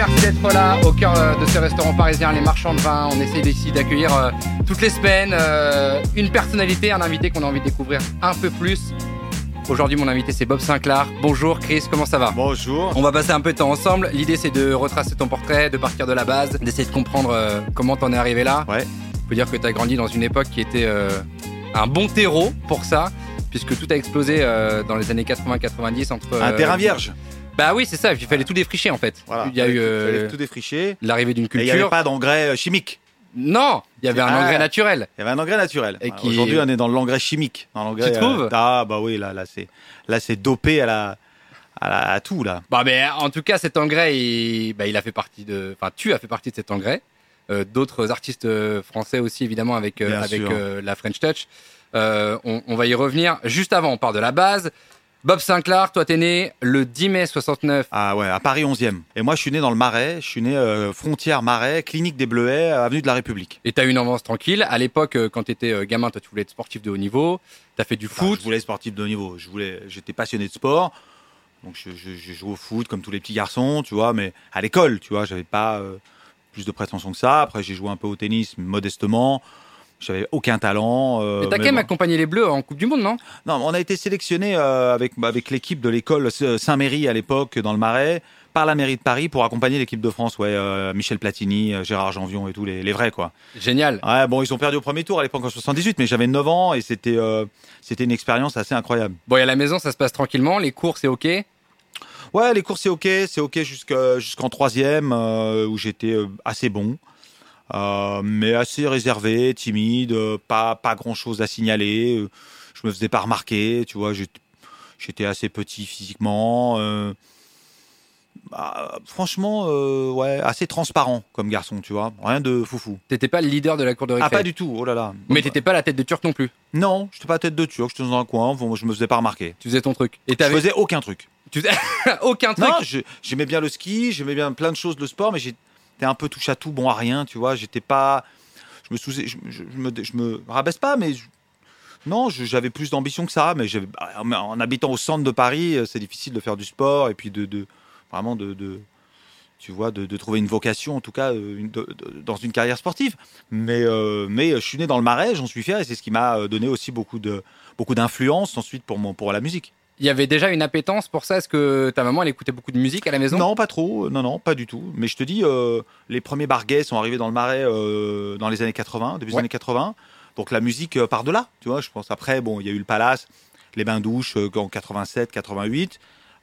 merci d'être là au cœur euh, de ce restaurant parisien, les marchands de vin. On essaie ici d'accueillir euh, toutes les semaines euh, une personnalité, un invité qu'on a envie de découvrir un peu plus. Aujourd'hui, mon invité, c'est Bob Sinclair. Bonjour Chris, comment ça va? Bonjour. On va passer un peu de temps ensemble. L'idée, c'est de retracer ton portrait, de partir de la base, d'essayer de comprendre euh, comment t'en es arrivé là. Ouais. On peut dire que t'as grandi dans une époque qui était un bon terreau pour ça, puisque tout a explosé dans les années 80-90 entre... Un terrain vierge. Bah oui, c'est ça. Il fallait tout défricher en fait. Voilà. Il y a eu euh, Fallait tout défricher. l'arrivée d'une Et il n'y avait culture. pas d'engrais euh, chimique. Non, il y avait un Ah. engrais naturel. Il y avait un engrais naturel. Et qui- Aujourd'hui, on est dans l'engrais chimique. Dans l'engrais, Tu trouves? Ah bah oui, là, là c'est, là c'est dopé à la, à la- à tout là. Bah mais en tout cas, cet engrais, il, bah, il a fait partie de. Enfin, tu as fait partie de cet engrais. Euh, D'autres artistes euh, français aussi, évidemment, avec euh, euh, la French Touch. Euh, on, on va y revenir. Juste avant, on part de la base. Bob Sinclair, toi, t'es né le 10 mai 69. Ah ouais, à Paris 11e. Et moi, je suis né dans le Marais. Je suis né euh, frontière Marais, clinique des Bleuets, avenue de la République. Et t'as eu une enfance tranquille. À l'époque, euh, quand t'étais euh, gamin, toi, tu voulais être sportif de haut niveau. T'as fait du Enfin, foot. je voulais être sportif de haut niveau. Je voulais, j'étais passionné de sport. Donc je, je, je jouais au foot comme tous les petits garçons, tu vois, mais à l'école, tu vois, j'avais pas euh, plus de prétention que ça. Après, j'ai joué un peu au tennis modestement. J'avais aucun talent. euh, Et t'as mais quand même bon. accompagné les Bleus en Coupe du Monde, non? Non, on a été sélectionné euh, avec, avec l'équipe de l'école Saint-Méry à l'époque dans le Marais par la mairie de Paris pour accompagner l'équipe de France. Ouais, euh, Michel Platini, euh, Gérard Janvion et tous les, les vrais quoi. Génial. Ouais, bon, ils ont perdu au premier tour à l'époque en 78, mais j'avais 9 ans et c'était euh, c'était une expérience assez incroyable. Bon, et à la maison, ça se passe tranquillement. Les cours, c'est OK? Ouais, les cours c'est ok, c'est ok jusqu'en troisième euh, où j'étais euh, assez bon, euh, mais assez réservé, timide, pas pas grand chose à signaler. je me faisais pas remarquer, tu vois, j'étais- assez petit physiquement. euh, bah, franchement, euh, ouais, assez transparent comme garçon, tu vois, rien de foufou. T'étais pas le leader de la cour de récré. Ah pas du tout, oh là là. Mais t'étais pas la tête de turc non plus. Non, j'étais pas tête de turc, j'étais dans un coin, bon, je me faisais pas remarquer. Tu faisais ton truc. Et Je faisais aucun truc. tu faisais aucun truc. Non, j'aimais bien le ski, j'aimais bien plein de choses, le sport, mais j'étais un peu touche à tout, bon à rien, tu vois. J'étais pas. Je me sous je, je- me, rabaisse pas, mais non, j'avais plus d'ambition que ça. Mais en, habitant au centre de Paris, euh, c'est difficile de faire du sport et puis de, de- vraiment de, tu vois, de, trouver une vocation, en tout cas, euh, dans une carrière sportive. Mais, euh, mais je suis né dans le Marais, j'en suis fier, et c'est ce qui m'a donné aussi beaucoup de beaucoup d'influence ensuite pour mon pour la musique. Il y avait déjà une appétence pour ça. Est-ce que ta maman elle écoutait beaucoup de musique à la maison? Non, pas trop. Non, non, pas du tout. Mais je te dis, euh, les premiers barguets sont arrivés dans le Marais euh, dans les années 80, début des Ouais. années 80. Donc la musique euh, part de là, tu vois. Je pense après, bon, il y a eu le Palace, les bains douches euh, en 87, 88,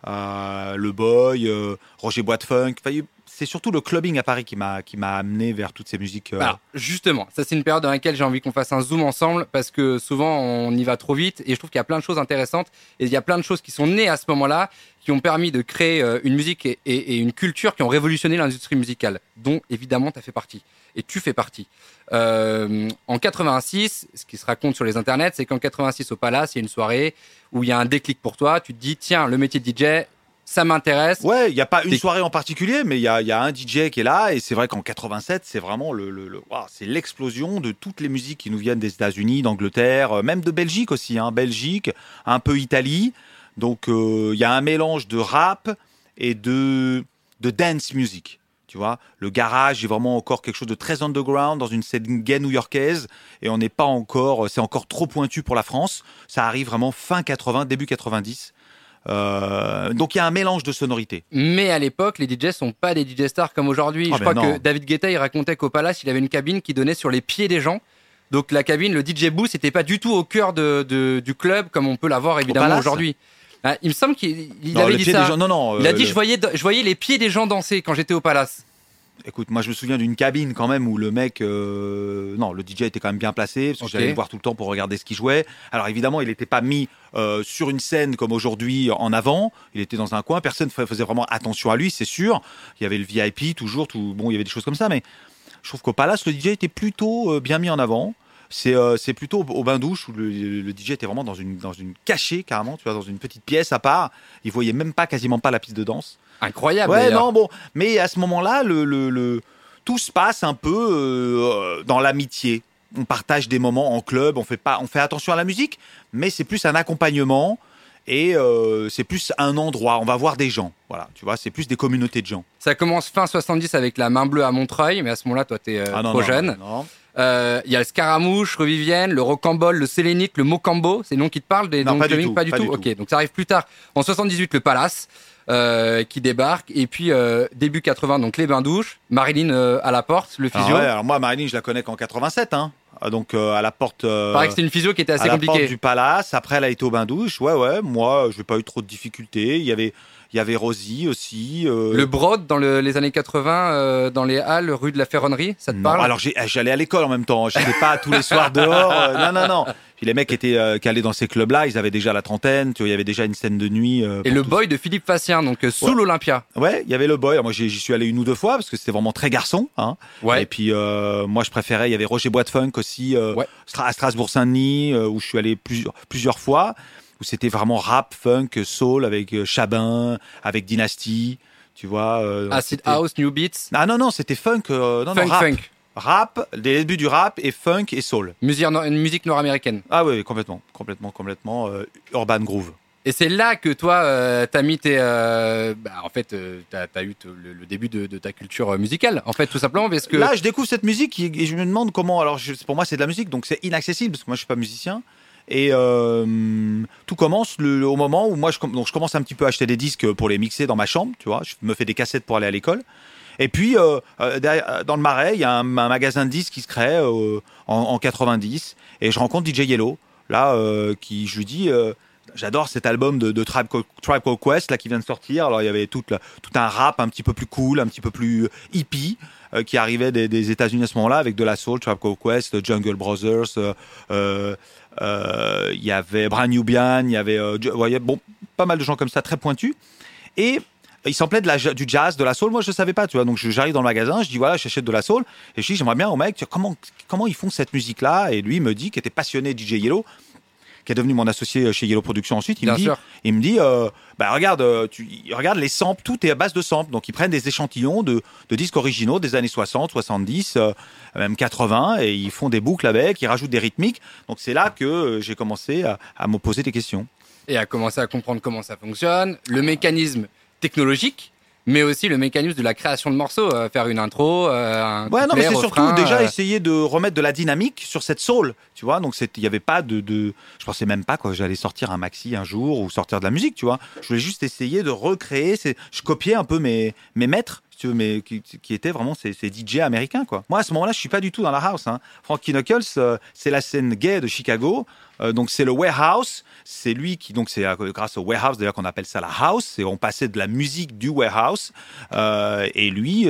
euh, le Boy, euh, Roger Bois de Funk. Enfin, il y a eu- c'est surtout le clubbing à Paris qui m'a qui m'a amené vers toutes ces musiques. euh, Alors, justement, ça c'est une période dans laquelle j'ai envie qu'on fasse un zoom ensemble parce que souvent on y va trop vite et je trouve qu'il y a plein de choses intéressantes et il y a plein de choses qui sont nées à ce moment-là qui ont permis de créer euh, une musique et une culture qui ont révolutionné l'industrie musicale, dont évidemment tu as fait partie et tu fais partie. Euh, en 86, ce qui se raconte sur les internets, c'est qu'en 86 au Palace, il y a une soirée où il y a un déclic pour toi, tu te dis tiens, le métier de DJ, ça m'intéresse. Ouais, il n'y a pas une soirée en particulier, mais il y a, il y a un DJ qui est là, et c'est vrai qu'en 87, c'est vraiment le, le- le- waouh, c'est l'explosion de toutes les musiques qui nous viennent des États-Unis, d'Angleterre, euh, même de Belgique aussi, hein, Belgique, un peu Italie. Donc euh, il y a un mélange de rap et de de dance music. Tu vois, le garage est vraiment encore quelque chose de très underground dans une scène gay new-yorkaise et on n'est pas encore, c'est encore trop pointu pour la France. Ça arrive vraiment fin 80, début 90. Euh, donc il y a un mélange de sonorités. Mais à l'époque, les DJ sont pas des DJ stars comme aujourd'hui. Ah je ben crois non. que David Guetta, il racontait qu'au Palace, il avait une cabine qui donnait sur les pieds des gens. Donc la cabine, le DJ booth, c'était pas du tout au cœur de, de- du club comme on peut l'avoir évidemment aujourd'hui. Ah, il me semble qu'il avait dit ça. gens- non, non. il a euh, dit le- je voyais je voyais les pieds des gens danser quand j'étais au Palace. Écoute, moi je me souviens d'une cabine quand même où le mec, euh, non, le DJ était quand même bien placé parce que j'allais le voir tout le temps pour regarder ce qu'il jouait. Alors évidemment, il n'était pas mis euh, sur une scène comme aujourd'hui en avant. Il était dans un coin. Personne fa- faisait vraiment attention à lui, c'est sûr. Il y avait le VIP toujours, tout. Bon, il y avait des choses comme ça, mais je trouve qu'au Palace, le DJ était plutôt euh, bien mis en avant. C'est plutôt au, au bain douche où le, le DJ était vraiment dans une dans une cachée carrément, tu vois, dans une petite pièce à part. Il voyait même pas quasiment pas la piste de danse. Incroyable. Ouais, non, bon. Mais à ce moment-là, le, le, le- tout se passe un peu euh, dans l'amitié. On partage des moments en club, on fait, pas, on fait attention à la musique, mais c'est plus un accompagnement. Et euh, c'est plus un endroit, on va voir des gens. Voilà, tu vois, c'est plus des communautés de gens. Ça commence fin 70 avec la main bleue à Montreuil, mais à ce moment-là, toi, t'es euh, Ah non, trop non, jeune. non, non. Euh, Il y a le Scaramouche, Revivienne, le Rocambole, le Sélénique, le Mocambo. C'est les noms qui te parlent des Non, noms pas de du tout, Pas du pas tout. ok, donc ça arrive plus tard. En 78, le Palace. euh, qui débarque et puis euh, début 80 donc les bains douches Marilyn euh, à la porte le Alors, physio ouais, alors moi, Marilyn, je la connais qu'en 87, hein. Ah, donc euh, à la porte. euh, paraît que c'était une physio qui était assez à la porte du palace. Après, elle a été au bain douche. Ouais, ouais. Moi, je n'ai pas eu trop de difficultés. Il y avait, il y avait Rosie aussi. euh, le Broad dans le- les années 80 euh, dans les halles rue de la Ferronnerie ça te Non, parle? alors j'ai- j'allais à l'école en même temps. Je n'étais pas tous les soirs dehors. euh, non, non, non. Puis les mecs étaient euh, qui allaient dans ces clubs-là, ils avaient déjà la trentaine. Tu vois, il y avait déjà une scène de nuit. euh, et le boy de Philippe Facien donc euh, sous Ouais. l'Olympia Ouais, il y avait le boy. Alors, moi, j'y suis allé une ou deux fois parce que c'était vraiment très garçon. Hein. ouais Et puis moi, je préférais. Il y avait Roger Bois de Funk aussi Ouais. À Strasbourg-Saint-Denis où je suis allé plusieurs plusieurs fois. Où c'était vraiment rap, funk, soul avec euh, Chabin, avec Dynasty. Tu vois. euh, Acid c'était- House New Beats Ah non non, c'était funk. euh, non, non, Funk rap. Funk Rap, des débuts du rap et funk et soul. musique, musique nord-américaine Ah oui, complètement, complètement, complètement. euh, urban groove. Et c'est là que toi, euh, t'as mis tes, euh, bah, en fait, euh, t'as as eu le, le début de, de ta culture musicale, en fait, tout simplement, parce que Là, je découvre cette musique et je me demande comment. Alors, je- pour moi, c'est de la musique, donc c'est inaccessible parce que moi, je suis pas musicien. Et euh, tout commence au moment où moi, je, donc, je commence un petit peu à acheter des disques pour les mixer dans ma chambre, tu vois. Je me fais des cassettes pour aller à l'école. Et puis, euh, euh, dans le Marais, il y a un, magasin de disques qui se crée en, en 90. Et je rencontre DJ Yellow, là, qui, je lui dis, j'adore cet album de, de Tribe, Called- Quest, là, qui vient de sortir. Alors, il y avait tout un rap un petit peu plus cool, un petit peu plus hippie, euh, qui arrivait des, des États-Unis à ce moment-là, avec de la soul, Tribe Called Quest, Jungle Brothers, euh, euh, euh, il y avait Brian Nubian, il y avait, euh, bon, pas mal de gens comme ça, très pointus. Et il s'en plaît de la, du jazz, de la soul. Moi, je ne savais pas, tu vois. Donc, j'arrive dans le magasin, je dis voilà, j'achète de la soul. Et je dis, j'aimerais bien au mec, comment, comment ils font cette musique-là? Et lui, me dit qu'il était passionné DJ Yellow, qui est devenu mon associé chez Yellow Productions ensuite. Il bien me dit, sûr, il me dit, euh, bah regarde, euh, tu, regarde les samples, tout est à base de samples. Donc ils prennent des échantillons de, de disques originaux des années 60, 70, euh, même 80, et ils font des boucles avec, ils rajoutent des rythmiques. Donc c'est là que euh, j'ai commencé à, à me poser des questions. et à commencer à comprendre comment ça fonctionne, le mécanisme technologique, mais aussi le mécanisme de la création de morceaux, euh, faire une intro, euh, un Ouais, non, mais c'est surtout déjà euh, essayer de remettre de la dynamique sur cette soul, tu vois. Donc il n'y avait pas de, de, je pensais même pas que j'allais sortir un maxi un jour ou sortir de la musique, tu vois. Je voulais juste essayer de recréer. Je copiais un peu mes mes maîtres, si tu veux, mais qui, qui étaient vraiment ces, ces DJ américains, quoi. Moi à ce moment-là, je suis pas du tout dans la house. Hein. Frankie Knuckles, euh, c'est la scène gay de Chicago. Euh, donc c'est le warehouse, c'est lui qui donc c'est euh, grâce au warehouse d'ailleurs qu'on appelle ça la house. Et on passait de la musique du warehouse. Et lui,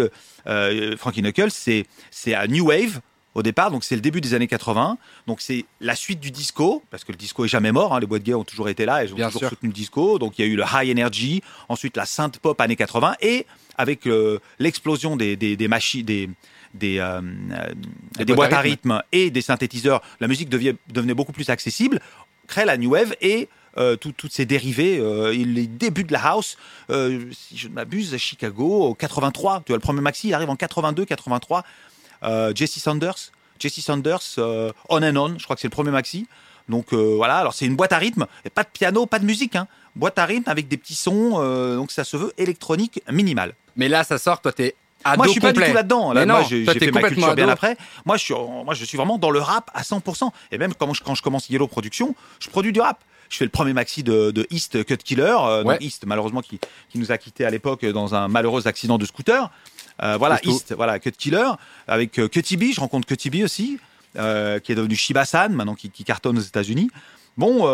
Frankie Knuckles, c'est c'est à New Wave au départ, donc c'est le début des années 80. Donc c'est la suite du disco, parce que le disco est jamais mort. hein, les boîtes gays ont toujours été là et ils ont Bien toujours sûr. soutenu le disco. Donc il y a eu le high energy, ensuite la synth pop années 80 et avec euh, l'explosion des des, des machines des des, euh, Des des boîtes à rythme et des synthétiseurs, la musique devient- devenait beaucoup plus accessible, crée la new wave et euh, tout- toutes dérivés, euh, et les débuts de la house, si je ne m'abuse, à Chicago, au 83, tu vois, le premier maxi, il arrive en 82, 83, euh, Jesse Saunders, Jesse Saunders, euh, On and On, je crois que c'est le premier maxi. Donc voilà, alors c'est une boîte à rythme, et pas de piano, pas de musique, hein. boîte à rythme avec des petits sons, donc ça se veut électronique minimal. Mais là, ça sort, toi, t'es ado Moi, je suis complet. pas du tout là-dedans. Là, moi, j'ai fait ma complètement culture bien après. Moi je, suis, moi, je suis vraiment dans le rap à 100%. Et même quand je, quand je commence Yellow Production, je produis du rap. Je fais le premier maxi de, de East Cut Killer. euh, Ouais. East, malheureusement, qui, qui nous a quittés à l'époque dans un malheureux accident de scooter. Euh, voilà. East, voilà, Cut Killer. Avec euh, Cutty B, je rencontre Cutty B aussi, euh, qui est devenu Shiba-san, maintenant qui, qui cartonne aux États-Unis. Bon,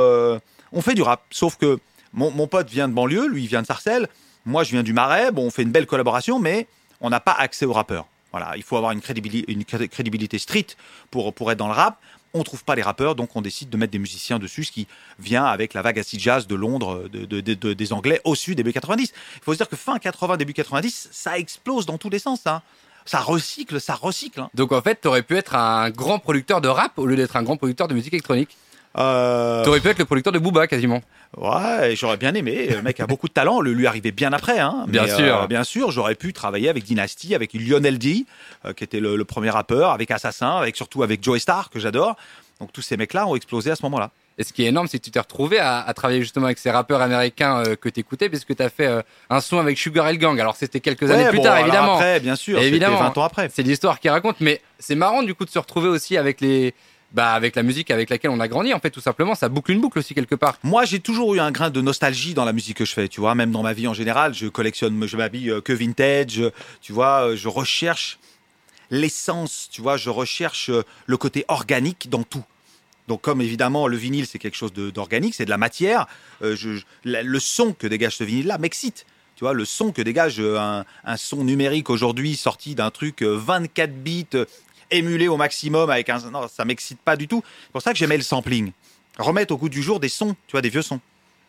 on fait du rap. Sauf que mon, mon pote vient de banlieue, lui, il vient de Sarcelles. Moi, je viens du Marais. Bon, on fait une belle collaboration, mais on n'a pas accès aux rappeurs. Voilà, il faut avoir une crédibilité, une street pour, pour être dans le rap. On trouve pas les rappeurs, donc on décide de mettre des musiciens dessus, ce qui vient avec la vague acid jazz de Londres, de, de- de- de- des Anglais au sud, début 90. Il faut se dire que fin 80, début 90, ça explose dans tous les sens. hein. Ça recycle, ça recycle. hein. Donc en fait, t'aurais pu être un grand producteur de rap au lieu d'être un grand producteur de musique électronique. Euh, T'aurais pu être le producteur de Booba quasiment. Ouais, j'aurais bien aimé. Le mec a beaucoup de talent. Le lui arrivait bien après. Hein. Bien Mais, sûr. euh, bien sûr, j'aurais pu travailler avec Dynasty, avec Lionel D, euh, qui était le, le premier rappeur, avec Assassin, avec surtout avec Joey Star, que j'adore. Donc tous ces mecs-là ont explosé à ce moment-là. Et ce qui est énorme, c'est que tu t'es retrouvé à, à, travailler justement avec ces rappeurs américains euh, que t'écoutais, puisque tu as fait euh, un son avec Sugar Hill Gang. Alors c'était quelques années plus bon, tard, évidemment. Après, bien sûr, évidemment. 20 ans après. C'est l'histoire qui raconte, mais c'est marrant du coup de se retrouver aussi avec les, bah, avec la musique avec laquelle on a grandi. En fait, tout simplement, ça boucle une boucle aussi quelque part. Moi, j'ai toujours eu un grain de nostalgie dans la musique que je fais, tu vois, même dans ma vie en général, je collectionne, je m'habille euh, que vintage, tu vois, euh, je recherche l'essence, tu vois, je recherche euh, le côté organique dans tout. Donc, comme évidemment le vinyle c'est quelque chose d'organique, c'est de la matière, le son que dégage ce vinyle-là m'excite. Tu vois, le son que dégage un, son numérique aujourd'hui sorti d'un truc euh, 24 bits émulé au maximum avec un, non, ça m'excite pas du tout. C'est pour ça que j'aimais le sampling. Remettre au goût du jour des sons, tu vois, des vieux sons.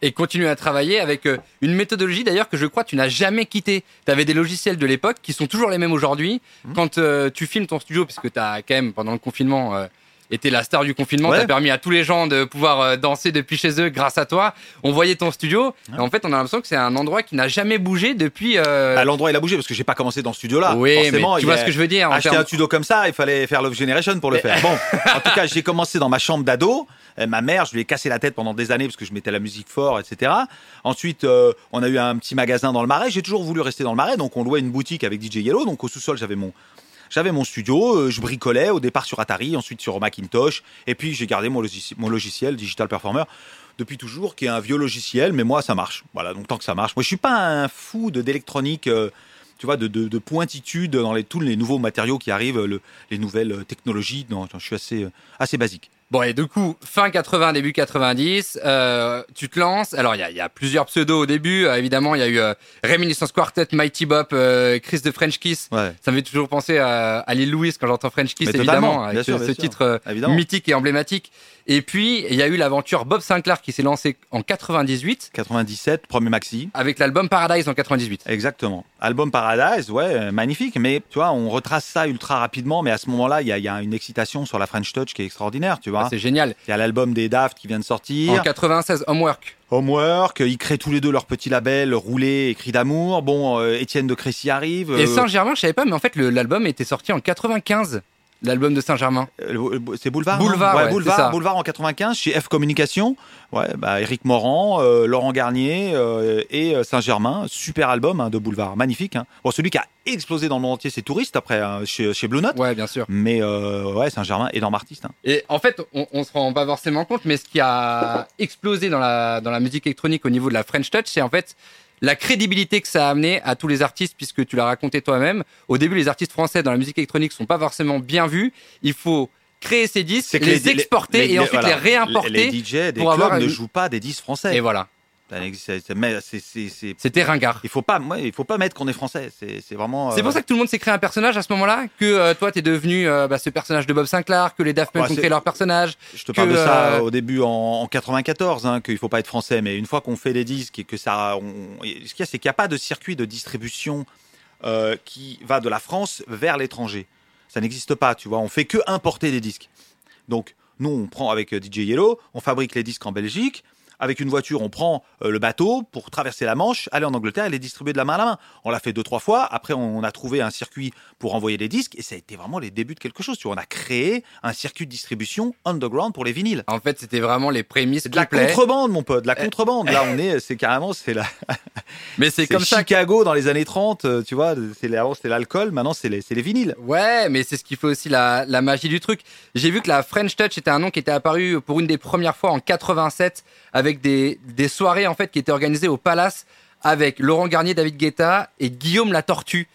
Et continuer à travailler avec euh, une méthodologie d'ailleurs que je crois tu n'as jamais quitté. Tu avais des logiciels de l'époque qui sont toujours les mêmes aujourd'hui. Mhm. Quand euh, tu filmes ton studio, puisque tu as quand même pendant le confinement euh, été la star du confinement, Ouais. tu as permis à tous les gens de pouvoir euh, danser depuis chez eux grâce à toi. On voyait ton studio. Et en fait, on a l'impression que c'est un endroit qui n'a jamais bougé depuis. euh, À l'endroit, il a bougé parce que j'ai pas commencé dans ce studio-là. oui, mais tu vois ce que je veux dire. Acheter un studio comme ça, il fallait faire Love Generation pour le faire. Bon, en tout cas, j'ai commencé dans ma chambre d'ado. Euh, Ma mère, je lui ai cassé la tête pendant des années parce que je mettais la musique fort, etc. Ensuite, euh, on a eu un petit magasin dans le Marais. J'ai toujours voulu rester dans le Marais, donc on louait une boutique avec DJ Yellow. Donc au sous-sol, j'avais mon j'avais mon studio. euh, je bricolais au départ sur Atari, ensuite sur Macintosh, et puis j'ai gardé mon, logiciel, Digital Performer depuis toujours, qui est un vieux logiciel, mais moi ça marche. Voilà, donc tant que ça marche. Moi, je suis pas un fou d'électronique. euh, tu vois, de, de, de pointitude dans les, tous les nouveaux matériaux qui arrivent, le- les nouvelles euh, technologies. Non, je suis assez basique. Bon, et du coup, fin 80, début 90, euh, tu te lances. Alors, il y a, il y a plusieurs pseudos au début. Euh, évidemment, il y a eu euh, Reminiscence Quartet, Mighty Bop, Chris de French Kiss. Ouais. Ça me fait toujours penser à, à Lil Louis quand j'entends French Kiss, Mais évidemment, avec bien ce, sûr. titre mythique et emblématique. Et puis, il y a eu l'aventure Bob Sinclair qui s'est lancée en 98 97, premier maxi. avec l'album Paradise en 98. Exactement. Album Paradise, ouais, euh, magnifique. Mais tu vois, on retrace ça ultra rapidement. Mais à ce moment-là, il y a, il y a une excitation sur la French Touch qui est extraordinaire, tu vois. Ah, C'est génial. Il y a l'album des Daft qui vient de En sortir. 96, Homework. Homework, ils créent tous les deux leur petit label roulé cri d'amour. Bon, euh, Étienne de Crécy arrive. Et euh, Saint-Germain, je savais pas, mais en fait, l'album était sorti en 95. L'album de Saint-Germain. Euh, c'est Boulevard non Boulevard, ouais, Boulevard, c'est ça. Boulevard en 95 chez F Communication. Ouais, bah Eric Morand, euh, Laurent Garnier euh, et Saint-Germain, super album hein, de Boulevard, magnifique. Hein. Bon, celui qui a explosé dans le monde entier, c'est Touriste après hein, chez, chez Blue Note. Ouais, bien sûr. Mais euh, ouais, Saint-Germain, énorme artiste. Hein. Et en fait, on, on se rend pas forcément compte, mais ce qui a explosé dans la, dans la musique électronique au niveau de la French Touch, c'est en fait la crédibilité que ça a amené à tous les artistes, puisque tu l'as raconté toi-même. Au début, les artistes français dans la musique électronique sont pas forcément bien vus. Il faut créer ces disques, que les, exporter et ensuite voilà, les réimporter. Les, les DJ des pour avoir clubs ne une- jouent pas des disques français. Et voilà, C'était ringard. Il faut pas, ouais, il faut pas mettre qu'on est français. C'est vraiment. C'est pour ça que tout le monde s'est créé un personnage à ce moment-là, que euh, toi, t'es devenu euh, bah, ce personnage de Bob Sinclair, que les Daft Punk Ouais, ont créé leur personnage. Je te que, parle de ça euh, au début en, en 94, hein, qu'il faut pas être français, mais une fois qu'on fait des disques et que ça, on- ce qu'il y a, c'est qu'il n'y a pas de circuit de distribution euh, qui va de la France vers l'étranger. Ça n'existe pas, tu vois. On fait que importer des disques. Donc nous, on prend avec euh, DJ Yellow, on fabrique les disques en Belgique. Avec une voiture, on prend euh, le bateau pour traverser la Manche, aller en Angleterre et les distribuer de la main à la main. On l'a fait deux, trois fois. Après, on a trouvé un circuit pour envoyer les disques et ça a été vraiment les débuts de quelque chose. Tu vois, on a créé un circuit de distribution underground pour les vinyles. En fait, c'était vraiment les prémices de la complets. contrebande, mon pote, de la contrebande. Là, on est, c'est carrément, c'est la, Mais c'est comme ça Chicago dans les années 30, euh, tu vois. Avant c'était l'alcool, maintenant c'est les, les vinyles. Ouais, mais c'est ce qui fait aussi la, la magie du truc. J'ai vu que la French Touch était un nom qui était apparu pour une des premières fois en 87 avec des, des soirées en fait qui étaient organisées au Palace avec Laurent Garnier, David Guetta et Guillaume la Tortue.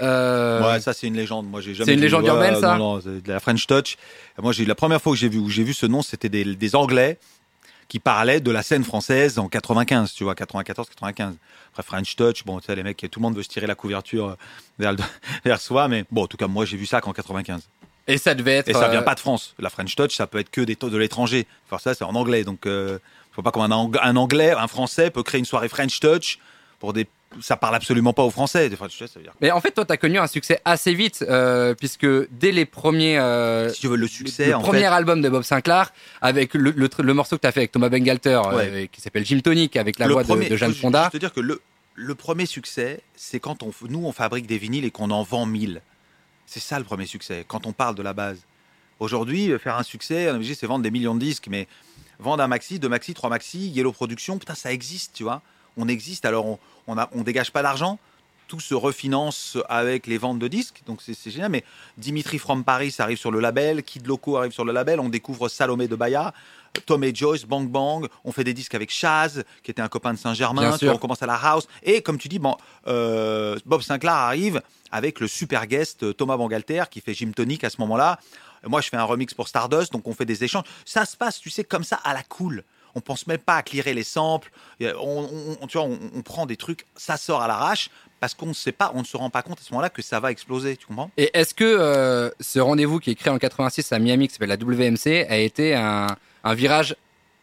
Euh, Ouais, ça c'est une légende. Moi, j'ai jamais. C'est une légende urbaine, ça Non, non, c'est de la French Touch. Moi, j'ai la première fois que j'ai vu où j'ai vu ce nom, c'était des, des Anglais qui parlaient de la scène française en 95, tu vois, 94, 95. Après French Touch, bon, tu sais, les mecs, tout le monde veut se tirer la couverture euh, vers, le- vers soi, mais bon, en tout cas, moi, j'ai vu ça qu'en 95. Et ça devait être. Et ça vient euh, pas de France. La French Touch, ça peut être que des de l'étranger. Enfin, ça, c'est en anglais. Donc, euh, faut pas comme un, Ang- un anglais, un français peut créer une soirée French Touch pour des. Ça parle absolument pas aux Français. Des French Touch, ça veut dire. Mais en fait, toi, t'as connu un succès assez vite, euh, puisque dès les premiers. euh, Si tu veux le succès, le en premier fait. album de Bob Sinclair, avec le, le, tr- le morceau que t'as fait avec Thomas Bengalter, euh, Ouais. qui s'appelle Jim Tonic, avec la voix de- premier, de, Jeanne Fonda. juste te dire que le, le premier succès, c'est quand on, nous, on fabrique des vinyles et qu'on en vend 1000. C'est ça le premier succès, quand on parle de la base. Aujourd'hui, faire un succès, on est obligé, c'est vendre des millions de disques, mais vendre un maxi, deux maxi, trois maxi, Yellow Production, putain, ça existe, tu vois. On existe, alors on, on, dégage pas d'argent, tout se refinance avec les ventes de disques, donc c'est génial. Mais Dimitri from Paris arrive sur le label, Kid Loco arrive sur le label, on découvre Salomé de Baya, Tom et Joyce, Bang Bang, on fait des disques avec Chaz, qui était un copain de Saint-Germain, on commence à la house, et comme tu dis, bon, euh, Bob Sinclair arrive avec le super guest euh, Thomas Bangalter qui fait Jim Tonic à ce moment-là. Moi, je fais un remix pour Stardust, donc on fait des échanges. Ça se passe, tu sais, comme ça, à la cool. On pense même pas à clearer les samples. On, on- tu vois, on, on prend des trucs, ça sort à l'arrache parce qu'on ne sait pas, on ne se rend pas compte à ce moment-là que ça va exploser. Tu comprends? Et est-ce que euh, ce rendez-vous qui est créé en 86 à Miami, qui s'appelle la WMC, a été un, un virage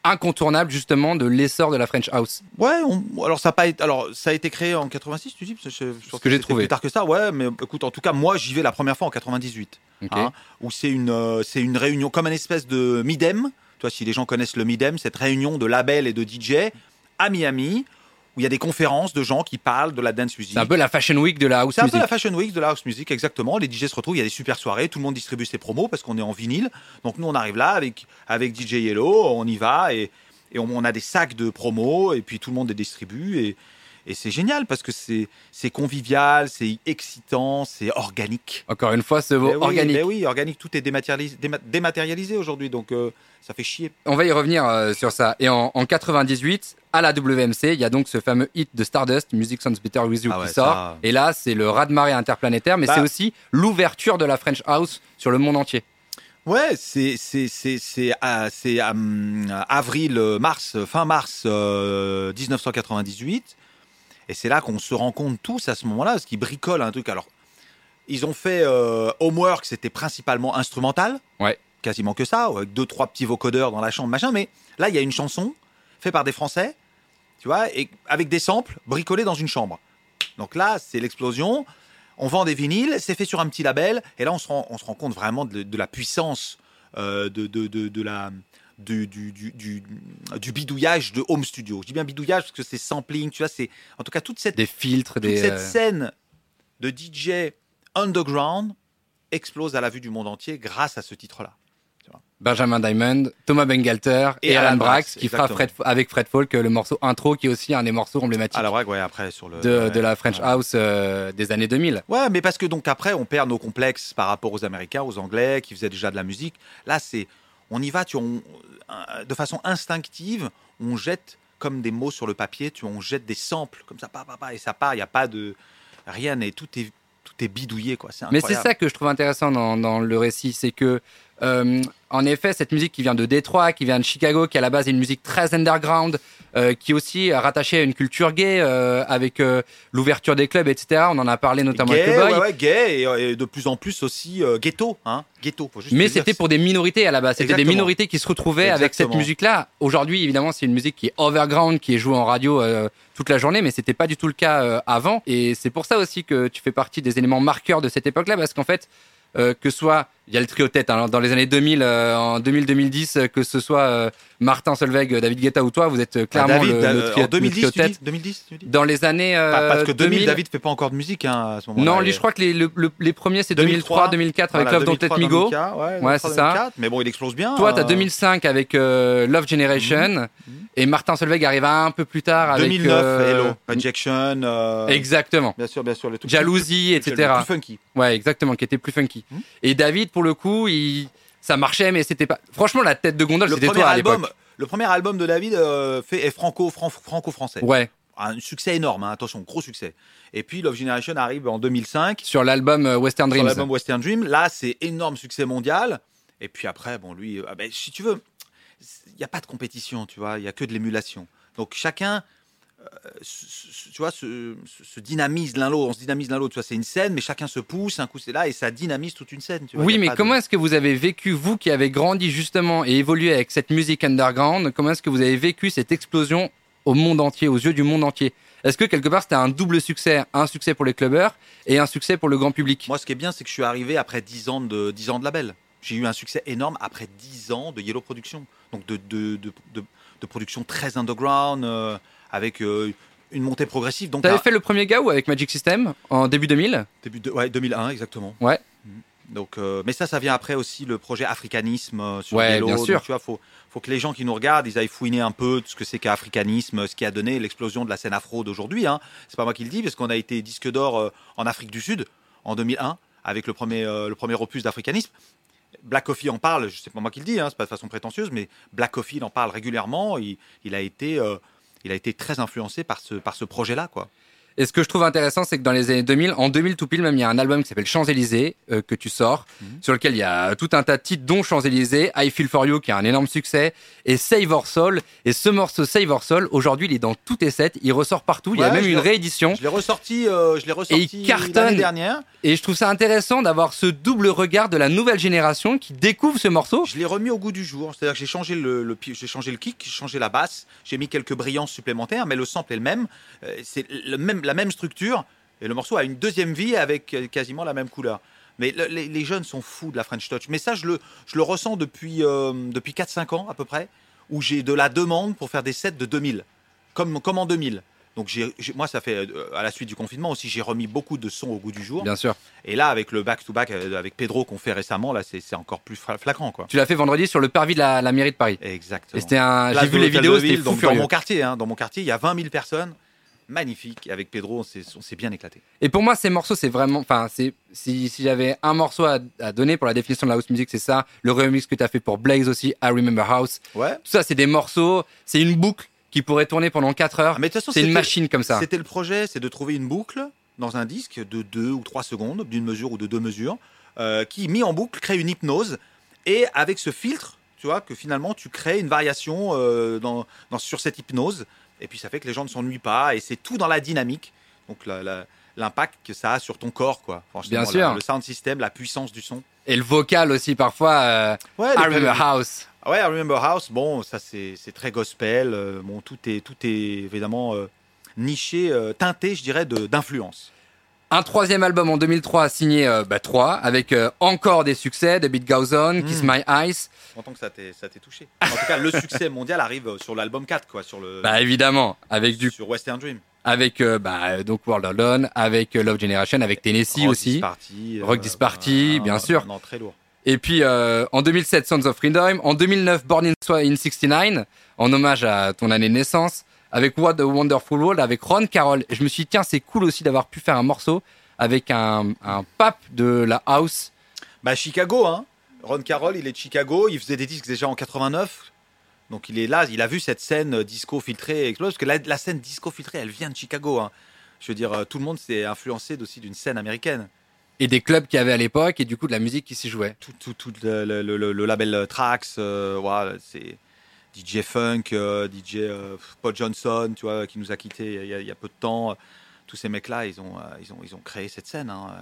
incontournable justement de l'essor de la French House? Ouais. on- alors ça a pas été, alors ça a été créé en 86, tu dis Parce que je, je pense que j'ai trouvé. Plus tard que ça, ouais. Mais écoute, en tout cas, moi, j'y vais la première fois en 98. Ok. hein, où c'est une, euh, c'est une réunion comme une espèce de Midem. Tu vois, si les gens connaissent le Midem, cette réunion de labels et de DJ à Miami, où il y a des conférences de gens qui parlent de la dance music. C'est un peu la Fashion Week de la house C'est un music. peu la Fashion Week de la house music, exactement. Les DJ se retrouvent, il y a des super soirées, tout le monde distribue ses promos parce qu'on est en vinyle. Donc nous, on arrive là avec, avec DJ Yellow, on y va et, et on, on a des sacs de promos et puis tout le monde les distribue. Et, et c'est génial parce que c'est convivial, c'est excitant, c'est organique. Encore une fois, ce mot Ben oui, organique. ben oui, organique, tout est dématérialisé, déma- dématérialisé aujourd'hui, donc euh, ça fait chier. On va y revenir euh, sur ça. Et en, en 98, à la WMC, il y a donc ce fameux hit de Stardust, Music Sounds Better With You, Ah ouais, qui sort. ça- Et là, c'est le raz-de-marée interplanétaire, mais Bah- c'est aussi l'ouverture de la French House sur le monde entier. Ouais, c'est c'est c'est c'est hum, avril euh, mars euh, fin mars euh, 1998 et c'est là qu'on se rend compte tous à ce moment-là parce qu'ils bricolent un truc. Alors ils ont fait euh, Homework, c'était principalement instrumental. Ouais. Quasiment que ça, avec deux trois petits vocodeurs dans la chambre machin. Mais là il y a une chanson faite par des Français, tu vois, et avec des samples bricolés dans une chambre. Donc là c'est l'explosion. On vend des vinyles, c'est fait sur un petit label, et là on se rend, on se rend compte vraiment de, de la puissance euh, de, de, de, de la, du, du, du, du, du bidouillage de home studio. Je dis bien bidouillage parce que c'est sampling, tu vois, c'est en tout cas toute cette, Des filtres, toute des. cette euh, scène de DJ underground explose à la vue du monde entier grâce à ce titre-là. Benjamin Diamond, Thomas Bengalter et, Et Alan Alan Brax, qui fera Fred, avec Fred Folk euh, le morceau intro, qui est aussi un des morceaux emblématiques vraie, ouais, après sur le de, ouais, de la French ouais. House euh, des années 2000. Ouais, mais parce que donc après, on perd nos complexes par rapport aux Américains, aux Anglais, qui faisaient déjà de la musique. Là, c'est, on y va, tu, on- euh, de façon instinctive, on jette comme des mots sur le papier, tu, on jette des samples comme ça, pa, pa, pa, et ça part. Il y a pas de rien, et tout est, tout est bidouillé, quoi. Mais c'est ça que je trouve intéressant dans, dans le récit, c'est que, euh, en effet, cette musique qui vient de Détroit, qui vient de Chicago, qui à la base est une musique très underground, euh, qui est aussi rattachée à une culture gay, euh, avec euh, l'ouverture des clubs, etc. On en a parlé notamment Gay, avec le boy. ouais, ouais, gay, et, et de plus en plus aussi ghetto, hein, ghetto. faut juste Mais c'était pour des minorités à la base. C'était des minorités qui se retrouvaient avec cette musique-là. Aujourd'hui, évidemment, c'est une musique qui est overground, qui est jouée en radio toute la journée, mais c'était pas du tout le cas avant. Et c'est pour ça aussi que tu fais partie des éléments marqueurs de cette époque-là, parce qu'en fait, que soit il y a le trio tête hein, dans les années 2000, euh, en 2000-2010, euh, que ce soit euh, Martin Solveig, euh, David Guetta ou toi, vous êtes euh, Ah, clairement David, le, le euh, trio, en 2010, le trio tu tête. dis 2010, tu dis Dans les années euh, Pas- Parce que 2000, 2000, David fait pas encore de musique hein, à ce moment-là. non, lui, je crois que les, le- le- les premiers c'est 2003, 2003-2004 avec Love Don't Let 2003, Me Go. 2004, ouais, Ouais, c'est 2003, ça. 2004, Mais bon, il explose bien. Toi, t'as euh, 2005 avec euh, Love Generation Mhm. et Martin Solveig arrive un peu plus tard avec 2009, euh, Hello, Rejection. euh, Exactement. Bien sûr, bien sûr. Le truc Jalousie, etc. Plus funky. Ouais, exactement, qui était plus funky. Mhm. Et David, pour le coup, il... ça marchait, mais c'était pas. Franchement, la tête de gondole, Le c'était premier, toi à album, l'époque. le premier album de David euh, fait, est franco, fran- franco-français. Ouais, Un succès énorme, hein, attention, gros succès. Et puis Love Generation arrive en 2005 sur l'album euh, Western sur Dreams. l'album Western Dream. Là, c'est énorme succès mondial. Et puis après, bon, lui, euh, ah ben, si tu veux, il n'y a pas de compétition, tu vois, il y a que de l'émulation. Donc chacun, tu vois, se, se- se dynamise l'un l'autre. On se dynamise l'un l'autre. Tu vois, c'est une scène, mais chacun se pousse. Un coup, c'est là et ça dynamise toute une scène. Tu vois, Oui, mais de- comment est-ce que vous avez vécu, vous qui avez grandi justement et évolué avec cette musique underground, comment est-ce que vous avez vécu cette explosion au monde entier, aux yeux du monde entier? Est-ce que quelque part c'était un double succès, un succès pour les clubbers et un succès pour le grand public? Moi, ce qui est bien, c'est que je suis arrivé après 10 ans de, 10 ans de label. J'ai eu un succès énorme après 10 ans de Yellow Production. Donc de, de, de, de- de production très underground, euh, avec euh, une montée progressive. Donc T'avais un- fait le premier GAO avec Magic System en début 2000 début de, ouais, 2001, exactement. Ouais. Mhm. Donc, euh, mais ça, ça vient après aussi le projet africanisme euh, sur Ouais, Vélo. bien Donc, sûr. tu vois, faut, faut que les gens qui nous regardent, ils aillent fouiner un peu de ce que c'est qu'africanisme, ce qui a donné l'explosion de la scène afro d'aujourd'hui. Hein. C'est pas moi qui le dis, parce qu'on a été disque d'or euh, en Afrique du Sud en 2001 avec le premier, le premier opus d'africanisme. Black Coffee en parle, je sais pas moi qui le dis, hein, c'est pas de façon prétentieuse, mais Black Coffee en parle régulièrement. Il, il a été, il a été très influencé par ce, projet-là. Et ce que je trouve intéressant, c'est que dans les années 2000, en 2000 tout pile même, il y a un album qui s'appelle Champs-Élysées euh, que tu sors, Mhm. sur lequel il y a tout un tas de titres, dont Champs-Élysées, I Feel For You, qui a un énorme succès, et Save Our Soul. Et ce morceau Save Our Soul, aujourd'hui, il est dans tous tes sets, il ressort partout, il y a même une réédition. Je l'ai ressorti, euh, je l'ai ressorti l'année dernière. Et je trouve ça intéressant d'avoir ce double regard de la nouvelle génération qui découvre ce morceau. Je l'ai remis au goût du jour. C'est-à-dire que j'ai changé le, j'ai changé le kick, j'ai changé la basse, j'ai mis quelques brillances supplémentaires, mais le sample est le même. Euh, c'est le même, la même structure. Et le morceau a une deuxième vie avec euh, quasiment la même couleur. Mais le- les, les jeunes sont fous de la French Touch. Mais ça, je le, je le ressens depuis, euh, depuis 4-5 ans à peu près, où j'ai de la demande pour faire des sets de 2000, comme, comme en 2000. Donc j'ai- moi, ça fait euh, à la suite du confinement aussi, j'ai remis beaucoup de sons au goût du jour. Bien sûr. Et là, avec le back-to-back euh, avec Pedro qu'on fait récemment, là, c'est, encore plus flagrant, quoi. Tu l'as fait vendredi sur le parvis de la, la mairie de Paris. Exactement. C'était un. J'ai vu les vidéos, c'était fou donc, Dans mon quartier, hein, dans mon quartier, il y a 20 000 personnes. Magnifique. Avec Pedro, on s'est, bien éclaté. Et pour moi, ces morceaux, c'est vraiment. Enfin, si, si j'avais un morceau à, à donner pour la définition de la house music, c'est ça. Le remix que tu as fait pour Blaze aussi, I Remember House. Ouais. Tout ça, c'est des morceaux. C'est une boucle qui pourrait tourner pendant 4 heures. Ah, mais de toute façon, c'est une machine comme ça. C'était le projet, c'est de trouver une boucle dans un disque de 2 ou 3 secondes, d'une mesure ou de deux mesures, euh, qui, mis en boucle, crée une hypnose. Et avec ce filtre, tu vois, que finalement, tu crées une variation euh, dans, dans- sur cette hypnose. Et puis, ça fait que les gens ne s'ennuient pas. Et c'est tout dans la dynamique. Donc, l'impact que ça a sur ton corps, quoi. Bien la- sûr. Le sound system, la puissance du son. Et le vocal aussi, parfois. euh, Ouais, I les- Remember House. Ah Ouais, I Remember House, bon, ça c'est c'est très gospel. euh, bon, tout est, tout est évidemment euh, niché, euh, teinté, je dirais, d'influence. Un troisième album en 2003 signé euh, bah, 3 avec euh, encore des succès, The Beat Goes On, Kiss Mm. My Eyes. Content que ça t'ait ça t'ait touché. En tout cas, le succès mondial arrive euh, sur l'album 4, quoi, sur, le, Bah évidemment, avec du sur Western Dream. avec euh, bah, donc World Alone, avec euh, Love Generation, avec Tennessee Rock aussi. This Party, Rock This Party, bien sûr. Non, très lourd. Et puis euh, en 2007 Sons of Freedom, en 2009 Born in 69 en hommage à ton année de naissance, avec What a Wonderful World, avec Ron Carroll. Et je me suis dit tiens c'est cool aussi d'avoir pu faire un morceau avec un, un pape de la house. Bah, Chicago, hein. Ron Carroll, il est de Chicago, il faisait des disques déjà en 89. Donc il est là, il a vu cette scène euh, disco filtrée exploser, parce que la, la scène disco filtrée, elle vient de Chicago. hein. Je veux dire, euh, tout le monde s'est influencé aussi d'une scène américaine. Et des clubs qu'il y avait à l'époque et du coup de la musique qui s'y jouait. tout, tout, tout le, le- le- le label Trax, euh, voilà, c'est DJ Funk, euh, DJ euh, Paul Johnson, tu vois, qui nous a quittés il y a, il y a peu de temps. Tous ces mecs-là, ils ont, euh, ils, ont, ils ont créé cette scène. hein.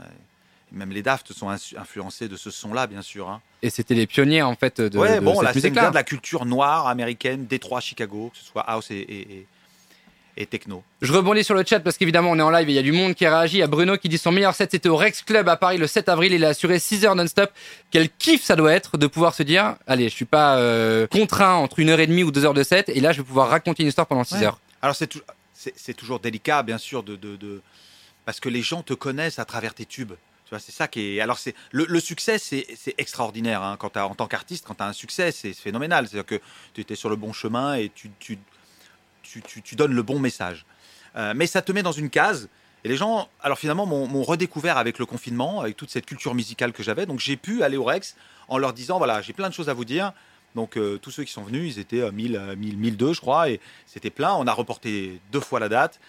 Même les Daft sont influencés de ce son-là, bien sûr. hein. Et c'était les pionniers en fait de, ouais, de bon, cette la musique-là. de la culture noire américaine, Détroit, Chicago, que ce soit house et, et, et- et techno. Je rebondis sur le chat parce qu'évidemment on est en live et il y a du monde qui réagit. Il y a Bruno qui dit son meilleur set c'était au Rex Club à Paris le 7 avril. Il a assuré 6 heures non-stop. Quel kiff ça doit être de pouvoir se dire allez je suis pas euh, contraint entre une heure et demie ou deux heures de set et là je vais pouvoir raconter une histoire pendant 6 Ouais. heures. Alors c'est tou- c'est c'est toujours délicat, bien sûr, de, de, de- parce que les gens te connaissent à travers tes tubes. Tu vois, c'est ça qui est. Alors c'est le, le succès, c'est extraordinaire. hein. Quand en tant qu'artiste, quand tu as un succès, c'est phénoménal. C'est-à-dire que tu étais sur le bon chemin et tu, tu, tu, donnes le bon message. Euh, mais ça te met dans une case. Et les gens, alors finalement, m'ont redécouvert avec le confinement, avec toute cette culture musicale que j'avais. Donc j'ai pu aller au Rex en leur disant voilà, j'ai plein de choses à vous dire. Donc euh, tous ceux qui sont venus, ils étaient euh, 1000, euh, 1000, 1002, je crois, et c'était plein. On a reporté deux fois la date.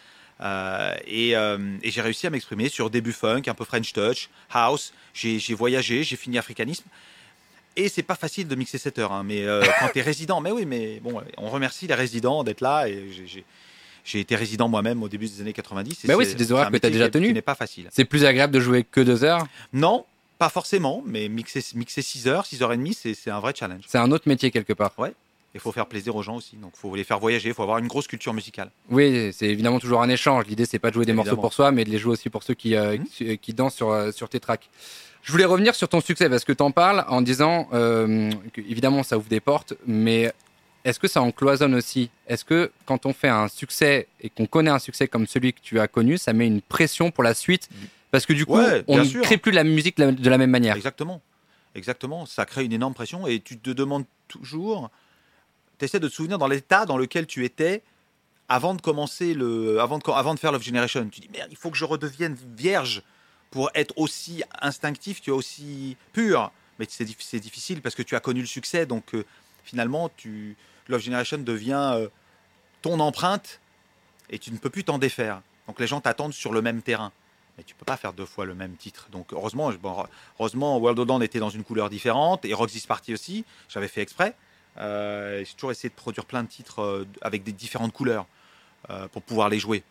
Euh, et et j'ai réussi à m'exprimer sur début funk, un peu French touch, house. J'ai voyagé, j'ai fini africanisme. Et c'est pas facile de mixer 7 heures, hein, mais euh, quand tu es résident, mais oui, mais bon, on remercie les résidents d'être là. Et j'ai- été résident moi-même au début des années 90. et Bah oui, c'est des horaires que t'as métier déjà tenus. Qui n'est pas facile. C'est plus agréable de jouer que deux heures. Non, pas forcément, mais mixer, mixer 6 heures, 6 heures et demie, c'est c'est un vrai challenge. C'est un autre métier quelque part. Il faut faire plaisir aux gens aussi, donc il faut les faire voyager, il faut avoir une grosse culture musicale. Oui, c'est évidemment toujours un échange. L'idée, c'est pas de jouer des morceaux pour soi, mais de les jouer aussi pour ceux qui, euh, Mhm. qui, qui dansent sur, euh, sur tes tracks. Je voulais revenir sur ton succès parce que tu en parles en disant euh, que, évidemment, ça ouvre des portes, mais est-ce que ça en cloisonne aussi? Est-ce que quand on fait un succès et qu'on connaît un succès comme celui que tu as connu, ça met une pression pour la suite? Parce que du coup, Ouais, on ne crée plus la musique de la- de la même manière. Exactement. Exactement. Ça crée une énorme pression et tu te demandes toujours. De te souvenir dans l'état dans lequel tu étais avant de commencer le. Avant de, avant de faire Love Generation. Tu dis, merde, il faut que je redevienne vierge pour être aussi instinctif, tu es aussi pur. Mais c'est dif- c'est difficile parce que tu as connu le succès. Donc euh, finalement, tu, Love Generation devient euh, ton empreinte et tu ne peux plus t'en défaire. Donc les gens t'attendent sur le même terrain. Mais tu peux pas faire deux fois le même titre. Donc heureusement, bon, heureusement World of Dawn était dans une couleur différente et Roxy's Party aussi. J'avais fait exprès. Euh, J'ai toujours essayé de produire plein de titres euh, avec des différentes couleurs euh, pour pouvoir les jouer.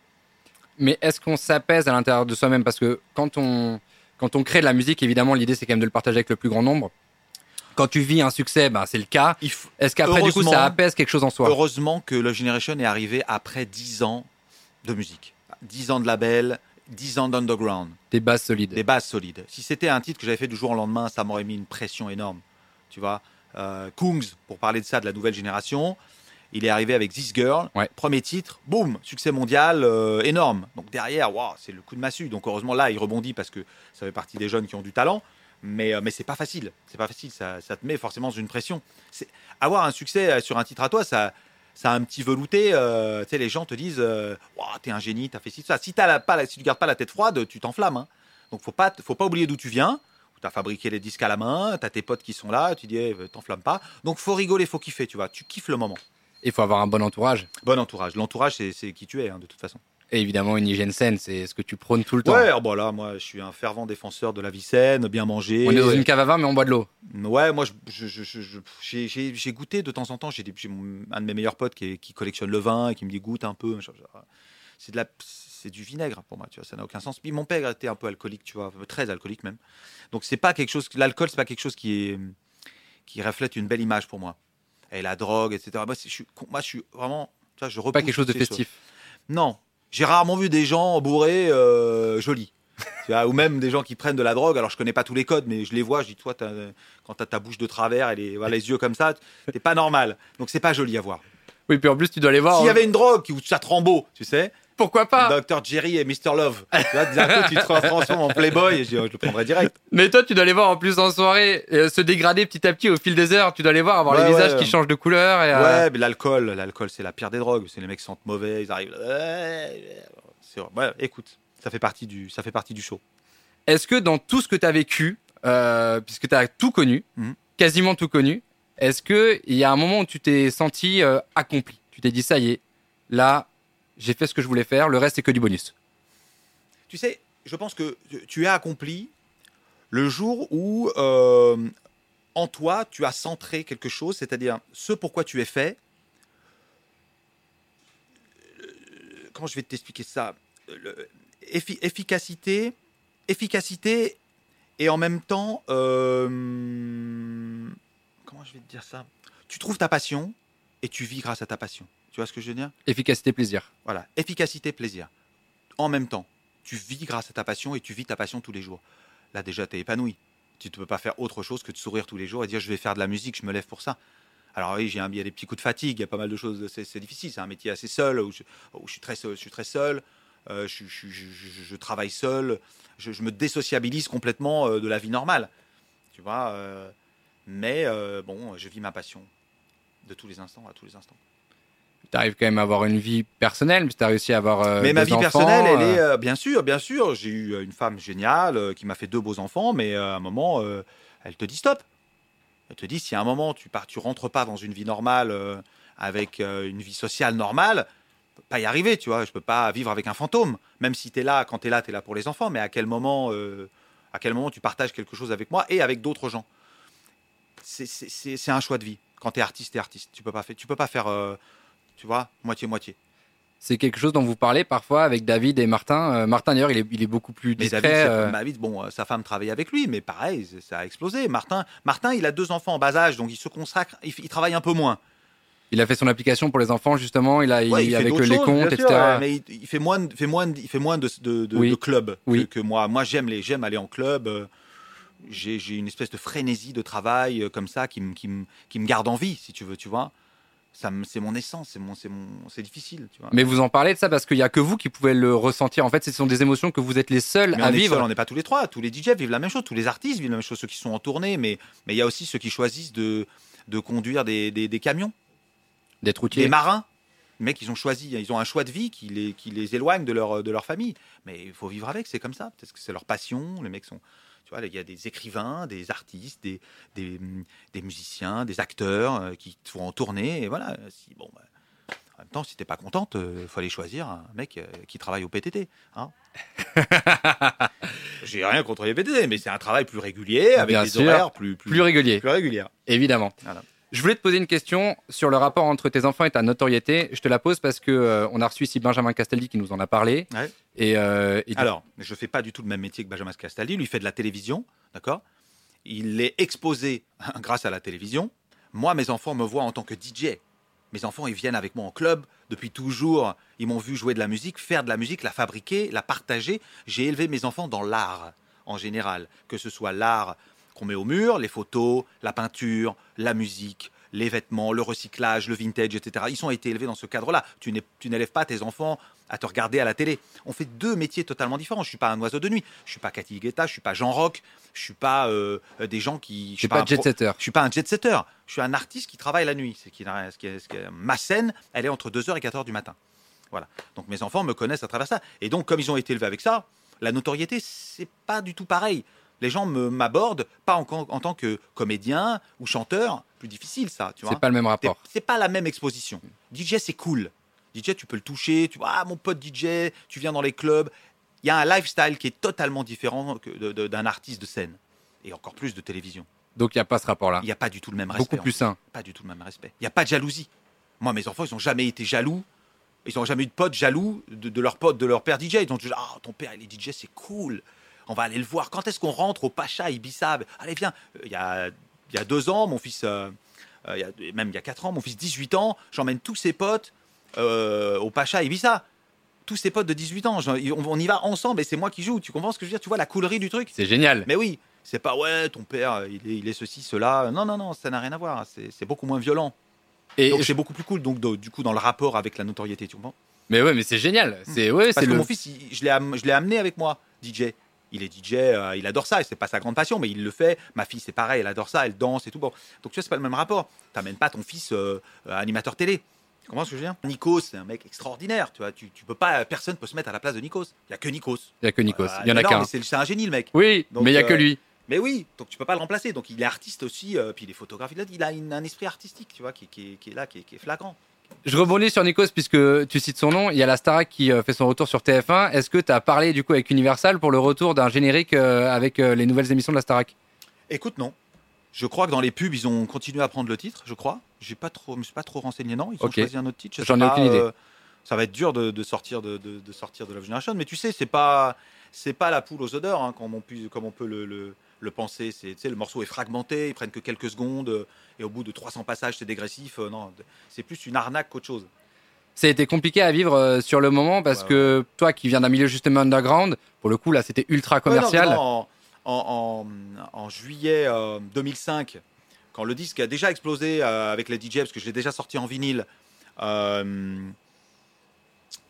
Mais est-ce qu'on s'apaise à l'intérieur de soi-même? Parce que quand on, quand on crée de la musique, évidemment, l'idée, c'est quand même de le partager avec le plus grand nombre. Quand tu vis un succès, ben, c'est le cas. Est-ce qu'après, du coup, ça apaise quelque chose en soi? Heureusement que Love Generation est arrivé après 10 ans de musique. 10 ans de label, 10 ans d'underground. Des bases solides. des bases solides. Si c'était un titre que j'avais fait du jour au lendemain, ça m'aurait mis une pression énorme. Tu vois, euh, Kungs, pour parler de ça, de la nouvelle génération, il est arrivé avec This Girl, Ouais. premier titre, boum, succès mondial euh, énorme. Donc derrière, waouh, c'est le coup de massue. Donc heureusement là, il rebondit parce que ça fait partie des jeunes qui ont du talent. Mais, euh, mais c'est pas facile. C'est pas facile. Ça, ça te met forcément une pression. Avoir un succès euh, sur un titre à toi, ça, ça a un petit velouté. euh, tu sais, les gens te disent, euh, Waouh, t'es un génie, t'as fait ci, ça. Si t'as la, pas, la- si tu gardes pas la tête froide, tu t'enflammes. hein. Donc faut pas, faut pas oublier d'où tu viens. Tu as fabriqué les disques à la main, tu as tes potes qui sont là, tu dis eh, t'enflamme pas. Donc faut rigoler, faut kiffer, tu vois. Tu kiffes le moment. Il faut avoir un bon entourage. Bon entourage. L'entourage, c'est c'est qui tu es, hein, de toute façon. Et évidemment, une hygiène saine, c'est ce que tu prônes tout le temps. Ouais, oh, bah là, moi, je suis un fervent défenseur de la vie saine, bien manger. On est dans une cave à vin, mais on boit de l'eau. Ouais, moi, j'ai goûté de temps en temps. J'ai un de mes meilleurs potes qui, qui collectionne le vin et qui me dit goûte un peu. C'est de la, c'est du vinaigre pour moi, tu vois. Ça n'a aucun sens. Puis mon père était un peu alcoolique, tu vois, très alcoolique même. Donc c'est pas quelque chose. L'alcool, c'est pas quelque chose qui est qui reflète une belle image pour moi. Et la drogue, etc. Moi, je suis, moi, je suis vraiment. Tu vois, je Pas quelque chose de festif. non, j'ai rarement vu des gens bourrés euh, jolis. Tu vois, ou même des gens qui prennent de la drogue. Alors je connais pas tous les codes, mais je les vois. Je dis toi, quand t'as ta bouche de travers et les, voilà, les yeux comme ça, t'es pas normal. Donc c'est pas joli à voir. Oui, puis en plus, tu dois aller voir. S'il y avait une drogue où ça te rend beau, tu sais, Pourquoi pas Dr Jerry et Mr Love. Vois, d'un coup, tu te transformes en Playboy et je, dis, oh, je le prendrais direct. Mais toi, tu dois aller voir en plus en soirée euh, se dégrader petit à petit au fil des heures. Tu dois aller voir avoir Ouais, les visages ouais. qui changent de couleur. Et, euh, Ouais, mais l'alcool, l'alcool, c'est la pire des drogues. C'est les mecs qui sentent mauvais, ils arrivent. C'est ouais, écoute, ça fait partie du, ça fait partie du show. Est-ce que dans tout ce que tu as vécu, euh, puisque tu as tout connu, Mhm. quasiment tout connu, est-ce qu'il y a un moment où tu t'es senti accompli? Tu t'es dit, ça y est, là, j'ai fait ce que je voulais faire, le reste, c'est que du bonus. Tu sais, je pense que tu as accompli le jour où euh, en toi tu as centré quelque chose, c'est-à-dire ce pourquoi tu es fait. Euh, Comment je vais t'expliquer ça? Efficacité, efficacité et en même temps, euh, comment je vais te dire ça? Tu trouves ta passion et tu vis grâce à ta passion. Tu vois ce que je veux dire? Efficacité, plaisir. voilà, efficacité, plaisir. En même temps, tu vis grâce à ta passion et tu vis ta passion tous les jours. Là, déjà, tu es épanoui. Tu ne peux pas faire autre chose que de sourire tous les jours et dire je vais faire de la musique, je me lève pour ça. Alors oui, j'ai un- il y a des petits coups de fatigue, il y a pas mal de choses, c'est difficile, c'est un métier assez seul, où je, où je suis très seul, je, suis très seul euh, je, travaille seul, je, me désociabilise complètement euh, de la vie normale. Tu vois, euh, mais euh, bon, je vis ma passion de tous les instants à tous les instants. Tu arrives quand même à avoir une vie personnelle, tu as réussi à avoir. euh, mais ma vie enfants, personnelle, elle euh, est euh, bien sûr, bien sûr. J'ai eu euh, une femme géniale euh, qui m'a fait deux beaux enfants, mais euh, à un moment, euh, elle te dit stop. Elle te dit si à un moment tu pars, tu rentres pas dans une vie normale euh, avec euh, une vie sociale normale, peux pas y arriver, tu vois. Je peux pas vivre avec un fantôme. Même si tu es là, quand tu es là, tu es là pour les enfants, mais à quel moment, euh, à quel moment tu partages quelque chose avec moi et avec d'autres gens? C'est- un choix de vie. Quand tu es artiste, tu es artiste. Tu peux pas faire, tu peux pas faire, euh, tu vois, moitié moitié. C'est quelque chose dont vous parlez parfois avec David et Martin. Euh, Martin, d'ailleurs, il est, il est beaucoup plus Mais discret. David, c'est- euh, David, bon, euh, sa femme travaille avec lui, mais pareil, ça a explosé. Martin, Martin, il a deux enfants en bas âge, donc il se consacre, il, il travaille un peu moins. Il a fait son application pour les enfants, justement. Il a, Ouais, il avec les comptes, etc. ouais, mais il, il fait moins, fait il fait moins de, de, de- Oui. de clubs Oui. que, que moi. Moi, j'aime les, j'aime aller en club. J'ai une espèce de frénésie de travail comme ça qui me, qui me, qui me garde en vie, si tu veux, tu vois. C'est mon essence, c'est mon, c'est mon, c'est difficile, tu vois. Mais vous en parlez de ça parce qu'il y a que vous qui pouvez le ressentir. En fait, ce sont des émotions que vous êtes les seuls Mais à on vivre. seul, on n'est pas tous les trois. Tous les DJ vivent la même chose, tous les artistes vivent la même chose, ceux qui sont en tournée, mais mais il y a aussi ceux qui choisissent de, de conduire des, des, des camions, des routier. marins. Les mecs, ils ont choisi, ils ont un choix de vie qui les, qui les éloigne de leur, de leur famille. Mais il faut vivre avec, c'est comme ça. Peut-être que c'est leur passion. Les mecs sont. Il y a des écrivains, des artistes, des, des, des musiciens, des acteurs euh, qui sont en tournée. Et voilà. Si, bon, bah, en même temps, si t'es pas contente, il faut aller choisir un mec euh, qui travaille au PTT. Hein J'ai rien contre les PTT, mais c'est un travail plus régulier, avec Bien des sûr. horaires plus, plus, Plus régulier, plus réguliers. évidemment. Voilà. Je voulais te poser une question sur le rapport entre tes enfants et ta notoriété. Je te la pose parce que euh, on a reçu ici Benjamin Castaldi qui nous en a parlé. Ouais. Et, euh, et Alors, je fais pas du tout le même métier que Benjamin Castaldi. Lui, fait de la télévision, d'accord? Il est exposé grâce à la télévision. Moi, mes enfants me voient en tant que DJ. Mes enfants, ils viennent avec moi en club depuis toujours. Ils m'ont vu jouer de la musique, faire de la musique, la fabriquer, la partager. J'ai élevé mes enfants dans l'art en général, que ce soit l'art qu'on met au mur, les photos, la peinture, la musique, les vêtements, le recyclage, le vintage, etc. Ils ont été élevés dans ce cadre-là. Tu n'élèves pas tes enfants à te regarder à la télé. On fait deux métiers totalement différents. Je suis pas un oiseau de nuit. Je suis pas Cathy Guetta. Je suis pas Jean Rock. Je suis pas euh, des gens qui. Je suis pas un jet setter. je suis pas un jet setter. Je suis un artiste qui travaille la nuit. C'est qui, ma scène, elle est entre 2h et 4h du matin. Voilà. Donc mes enfants me connaissent à travers ça. Et donc, comme ils ont été élevés avec ça, la notoriété, c'est pas du tout pareil. Les gens me- m'abordent pas en, en tant que comédien ou chanteur. Plus difficile, ça. Tu vois C'est pas le même rapport. c'est pas la même exposition. DJ, c'est cool. DJ, tu peux le toucher. Tu vois, ah, mon pote DJ, tu viens dans les clubs. Il y a un lifestyle qui est totalement différent d'un artiste de scène. Et encore plus de télévision. Donc il n'y a pas ce rapport-là. Il n'y a pas du tout le même respect. Beaucoup plus sain. Pas du tout le même respect. Il n'y a pas de jalousie. Moi, mes enfants, ils n'ont jamais été jaloux. Ils n'ont jamais eu de potes jaloux de, de leur pote, de leur père DJ. Ils ont toujours dit, ah, ton père, il est DJ, c'est cool. On va aller le voir. Quand est-ce qu'on rentre au Pacha, Ibiza Allez, viens. Euh, Il y a, il y a deux ans, mon fils, euh, euh, il y a- même il y a quatre ans, mon fils, 18 ans, j'emmène tous ses potes euh, au Pacha, Ibiza. Tous ses potes de 18 ans. On, on y va ensemble et c'est moi qui joue. Tu comprends ce que je veux dire? Tu vois la coulerie du truc? C'est génial. mais oui, c'est pas ouais, ton père, il est, il est ceci, cela. Non, non, non, ça n'a rien à voir. C'est beaucoup moins violent. Et Donc je- c'est beaucoup plus cool. Donc do- du coup, dans le rapport avec la notoriété, tu comprends? Mais ouais, mais c'est génial. C'est ouais, Parce c'est que le. mon fils, il- je l'ai amené avec moi, DJ. Il est DJ, euh, il adore ça. Et c'est pas sa grande passion, mais il le fait. Ma fille, c'est pareil, elle adore ça, elle danse et tout. Bon, donc tu vois, c'est pas le même rapport. T'amènes pas ton fils euh, euh, animateur télé. Tu comprends ce que je veux dire? Nikos, c'est un mec extraordinaire. Tu vois, tu, tu peux pas, personne peut se mettre à la place de Nikos. Il y a que Nikos. Il n'y a que Nikos. Il y en a qu'un. C'est un génie, le mec. Oui, Donc, mais il n'y a que lui. Mais oui, donc tu peux pas le remplacer. Donc il est artiste aussi, euh, puis il est photographe. Il a, il a une- un esprit artistique, tu vois, qui, qui est- qui est là, qui est flagrant. Je rebondis sur Nikos puisque tu cites son nom. Il y a la Starac qui euh, fait son retour sur TF1. Est-ce que tu as parlé du coup avec Universal pour le retour d'un générique euh, avec euh, les nouvelles émissions de la Starac Écoute, non. Je crois que dans les pubs, ils ont continué à prendre le titre, je crois. J'ai pas trop, je me suis pas trop renseigné, non. Ils ont Ok. choisi un autre titre. je J'en ai aucune idée. euh, ça va être dur de, de sortir de, de- de sortir de Love Generation, mais tu sais, c'est pas, c'est pas la poule aux odeurs, hein, comme on comme on peut le, le- le penser. C'est, le morceau est fragmenté, ils prennent que quelques secondes, euh, et au bout de 300 passages, c'est dégressif. euh, non, c'est plus une arnaque qu'autre chose. Ça a été compliqué à vivre euh, sur le moment parce Ouais, que toi qui viens d'un milieu justement underground, pour le coup là c'était ultra commercial. Ouais, non, en, en- en- en juillet euh, 2005, quand le disque a déjà explosé euh, avec les DJ, parce que je l'ai déjà sorti en vinyle, euh,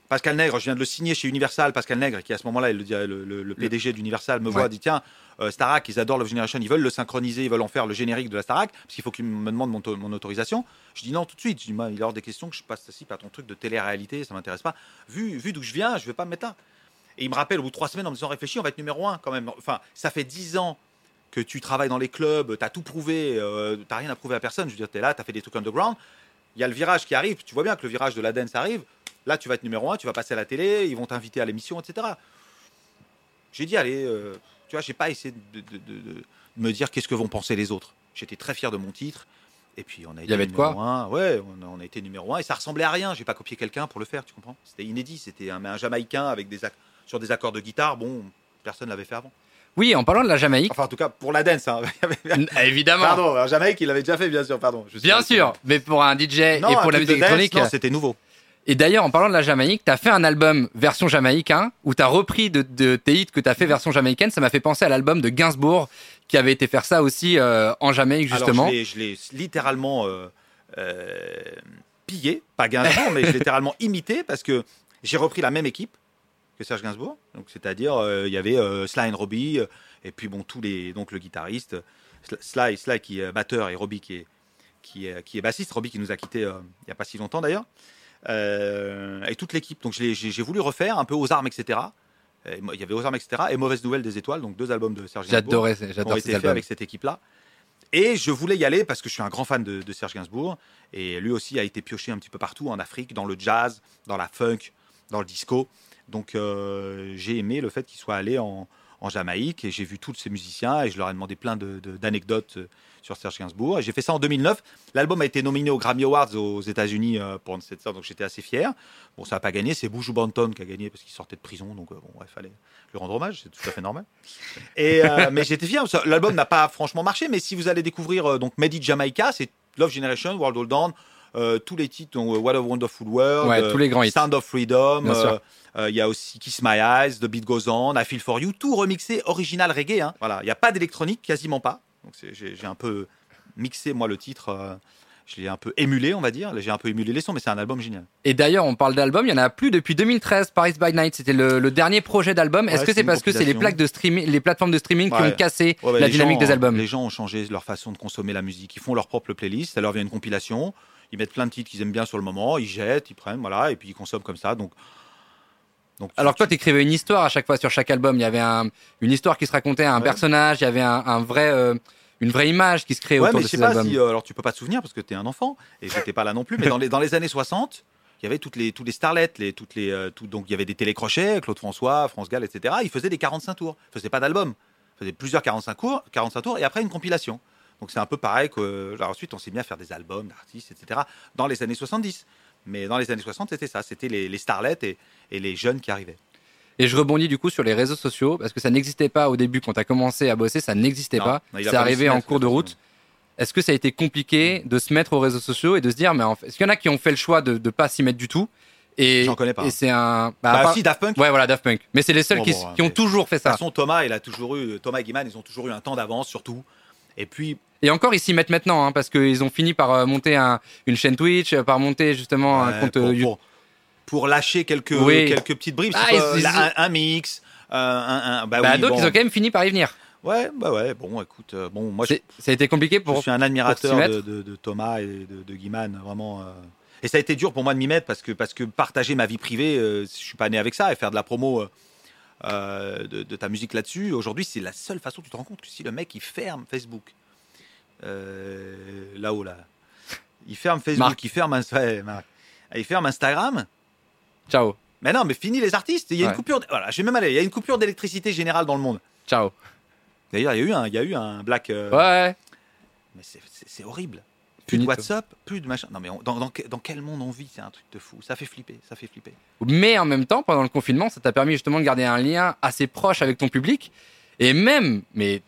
Pascal Nègre, je viens de le signer chez Universal. Pascal Nègre, qui à ce moment-là est le, le- PDG d'Universal, me voit, dit Tiens, euh, Starac, ils adorent Love Generation, ils veulent le synchroniser, ils veulent en faire le générique de la Starac, parce qu'il faut qu'ils me demandent mon, to- mon autorisation. Je dis non tout de suite. Je dis, il est hors des questions que je passe ici par ton truc de télé-réalité, ça m'intéresse pas. Vu, vu d'où je viens, je vais pas me mettre là. Et il me rappelle au bout de trois semaines en me disant réfléchis, on va être numéro un quand même. Enfin, ça fait dix ans que tu travailles dans les clubs, tu as tout prouvé, euh, tu rien à prouver à personne. Je veux dire, tu es là, tu as fait des trucs underground. Il y a le virage qui arrive, tu vois bien que le virage de la dance arrive. Là, tu vas être numéro un, tu vas passer à la télé, ils vont t'inviter à l'émission, etc. J'ai dit, allez, euh, tu vois, j'ai pas essayé de, de- de- de me dire qu'est-ce que vont penser les autres. J'étais très fier de mon titre. Et puis on a été y avait numéro quoi un. Ouais, on a, on a été numéro un et ça ressemblait à rien. J'ai pas copié quelqu'un pour le faire, tu comprends? C'était inédit. C'était un, un Jamaïcain avec des sur des accords de guitare. Bon, personne l'avait fait avant. Oui, en parlant de la Jamaïque, Enfin, en tout cas, pour la dance. hein. évidemment, pardon, en Jamaïque, il l'avait déjà fait, bien sûr. Pardon. Je bien sûr, mais pour un DJ Non, et pour la musique électronique. c'était nouveau. Et d'ailleurs, en parlant de la Jamaïque, t'as fait un album version jamaïcain où t'as repris de, de tes hits que t'as fait version jamaïcaine. Ça m'a fait penser à l'album de Gainsbourg qui avait été faire ça aussi euh, en Jamaïque justement. Alors, je l'ai- littéralement euh, euh, pillé, pas Gainsbourg, mais littéralement imité parce que j'ai repris la même équipe que Serge Gainsbourg. Donc, c'est-à-dire, il y avait Sly et Robbie, et puis bon, tous les, donc le guitariste, Sly, Sly qui est batteur et Robbie qui est, qui est, qui est bassiste, Robbie qui nous a quittés il n'y a pas si longtemps d'ailleurs, et toute l'équipe. Donc, j'ai voulu refaire un peu aux armes, etc. il y avait aux armes, etc. et Mauvaise Nouvelle des Étoiles, donc deux albums de Serge Gainsbourg. J'adorais, j'adore ces albums. avec cette équipe-là. Et je voulais y aller parce que je suis un grand fan de, de, Serge Gainsbourg. Et lui aussi a été pioché un petit peu partout en Afrique, dans le jazz, dans la funk, dans le disco. Donc euh, j'ai aimé le fait qu'il soit allé en, Jamaïque et j'ai vu tous ces musiciens et je leur ai demandé plein d'anecdotes de, euh, sur Serge Gainsbourg. Et j'ai fait ça en 2009. L'album a été nominé aux Grammy Awards aux États-Unis euh, pour cette sorte, donc j'étais assez fier. Bon, ça n'a pas gagné, c'est Boujou Banton qui a gagné parce qu'il sortait de prison, donc bon, il fallait lui rendre hommage, c'est tout à fait normal. Et, mais j'étais fier. L'album n'a pas franchement marché, mais si vous allez découvrir donc Made in Jamaica, c'est Love Generation, World Hold On, tous les titres, donc, What a Wonderful World, tous les grands Sound of Freedom. Euh, il y a aussi Kiss My Eyes, The Beat Goes On, I Feel For You, tout remixé original reggae. Hein. Voilà, il n'y a pas d'électronique, quasiment pas. Donc j'ai un peu mixé moi le titre. Euh, je l'ai un peu émulé, on va dire. J'ai un peu émulé les sons, mais c'est un album génial. Et d'ailleurs, on parle d'album, il y en a plus depuis 2013. Paris by Night, c'était le, dernier projet d'album. Est-ce que c'est parce que c'est les plaques de streaming, les plateformes de streaming qui ont cassé la dynamique des albums? Les gens ont changé leur façon de consommer la musique. Ils font leur propre playlist. Ça leur vient une compilation. Ils mettent plein de titres qu'ils aiment bien sur le moment. Ils jettent, ils prennent, voilà, et puis ils consomment comme ça. Donc alors toi, tu écrivais une histoire à chaque fois sur chaque album. Il y avait une histoire qui se racontait, un personnage, il y avait un, vrai, euh, une vraie image qui se créait autour de ces albums. Si, euh, alors tu peux pas te souvenir parce que tu es un enfant et j'étais pas là non plus. Mais dans les, dans les années 60, il y avait toutes les, tous les starlets, les, toutes les, euh, donc il y avait des télécrochets, Claude François, France Gall, etc. Ils faisaient des 45 tours. Ils faisaient pas d'album. Ils faisaient plusieurs 45, cours, 45 tours et après une compilation. Donc c'est un peu pareil que. ensuite, on s'est mis à faire des albums d'artistes, etc. dans les années 70. Mais dans les années 60, c'était ça. C'était les, les starlets et, et les jeunes qui arrivaient. Et je rebondis du coup sur les réseaux sociaux parce que ça n'existait pas au début quand tu as commencé à bosser, ça n'existait pas. C'est arrivé en cours de route. Est-ce que ça a été compliqué de se mettre aux réseaux sociaux et de se dire, mais en fait, est-ce qu'il y en a qui ont fait le choix de ne pas s'y mettre du tout? Et, J'en connais pas. Et c'est un. Bah, bah si, Daft Punk. Ouais, voilà, Daft Punk. Mais c'est les seuls qui, qui, ont toujours fait ça. De toute façon, Thomas, il a toujours eu, Thomas et Guiman, ils ont toujours eu un temps d'avance surtout. Et puis. Et encore, ils s'y mettent maintenant, hein, parce qu'ils ont fini par euh, monter un, une chaîne Twitch, euh, par monter justement un compte pour, YouTube. Pour, lâcher quelques, quelques petites bribes, ah, un, mix, un, un, bah, bah oui, d'autres, ils ont quand même fini par y venir. Ouais, bah ouais, bon, écoute, euh, bon, moi, ça a été compliqué pour. Je suis un admirateur de, de, Thomas et de, de Guiman, vraiment. Et ça a été dur pour moi de m'y mettre parce que, parce que partager ma vie privée, je suis pas né avec ça et faire de la promo. de, ta musique là-dessus. Aujourd'hui, c'est la seule façon. Tu te rends compte que si le mec il ferme Facebook, euh, là-haut, là. Il ferme Facebook, il ferme, il ferme Instagram. Ciao. Mais non, mais fini les artistes. Il y a une coupure. Voilà, je vais même aller. Il y a une coupure d'électricité générale dans le monde. Ciao. D'ailleurs, il y a eu un, il y a eu un black. Euh, ouais. Mais c'est horrible. Plus de WhatsApp, plus de machin. Non, mais dans, dans, quel monde on vit C'est un truc de fou. Ça fait flipper. Ça fait flipper. Mais en même temps, pendant le confinement, ça t'a permis justement de garder un lien assez proche avec ton public. Et même, mais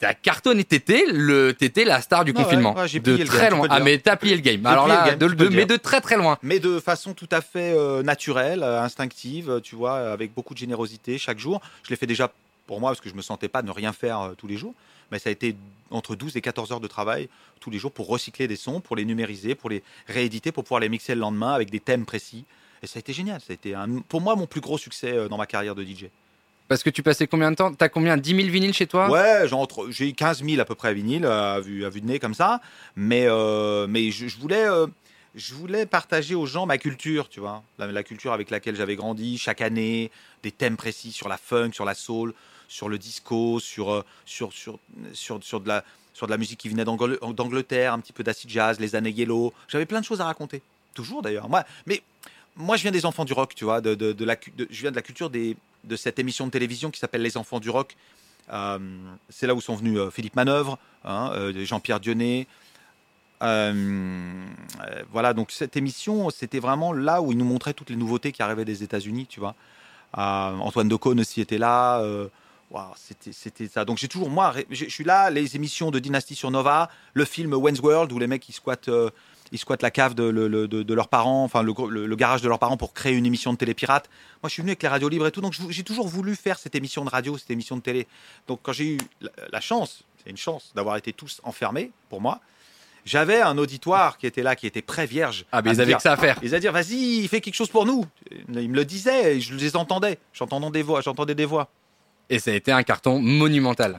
t'as cartonné, t'étais le, t'étais la star du confinement. de très loin. Ah, mais t'as plié le game. Alors là, de, mais de très très loin. Mais de façon tout à fait euh, naturelle, euh, instinctive, tu vois, avec beaucoup de générosité chaque jour. Je l'ai fait déjà pour moi parce que je me sentais pas ne rien faire euh, tous les jours. Mais ça a été entre 12 et 14 heures de travail tous les jours pour recycler des sons, pour les numériser, pour les rééditer, pour pouvoir les mixer le lendemain avec des thèmes précis. Et ça a été génial. Ça a été un, pour moi mon plus gros succès dans ma carrière de DJ. Parce que tu passais combien de temps? T'as combien? 10 000 vinyles chez toi? Ouais, j'ai 15 000 à peu près à vue, à vue de nez comme ça. Mais, euh, mais je, voulais, euh, je voulais partager aux gens ma culture, tu vois. La, culture avec laquelle j'avais grandi chaque année, des thèmes précis sur la funk, sur la soul, sur le disco, sur, euh, sur, sur, sur, sur, de, la, sur de la musique qui venait d'Angleterre, un petit peu d'acid jazz, les années yellow. J'avais plein de choses à raconter. Toujours d'ailleurs. Moi, mais moi, je viens des enfants du rock, tu vois. De, de, la, je viens de la culture des, de cette émission de télévision qui s'appelle Les Enfants du Rock. Euh, c'est là où sont venus euh, Philippe Manœuvre, hein, euh, Jean-Pierre Dionnet. voilà, donc cette émission, c'était vraiment là où ils nous montraient toutes les nouveautés qui arrivaient des États-Unis, tu vois. Antoine Decaune aussi était là. c'était ça. Donc j'ai toujours, moi, je suis là, les émissions de Dynasty sur Nova, le film Wayne's World où les mecs ils squattent ils squattent la cave de, de, leurs parents, enfin le, garage de leurs parents pour créer une émission de télé pirate. Moi, je suis venu avec les radios libres et tout, donc j'ai toujours voulu faire cette émission de radio, cette émission de télé. Donc quand j'ai eu la, chance, c'est une chance d'avoir été tous enfermés pour moi, J'avais un auditoire qui était là, qui était très vierge. Ah, mais à ils avaient que ça à faire. Ils allaient dire, vas-y, fais quelque chose pour nous. Ils me le disaient, et je les entendais. J'entendais des voix, j'entendais des voix. Et ça a été un carton monumental.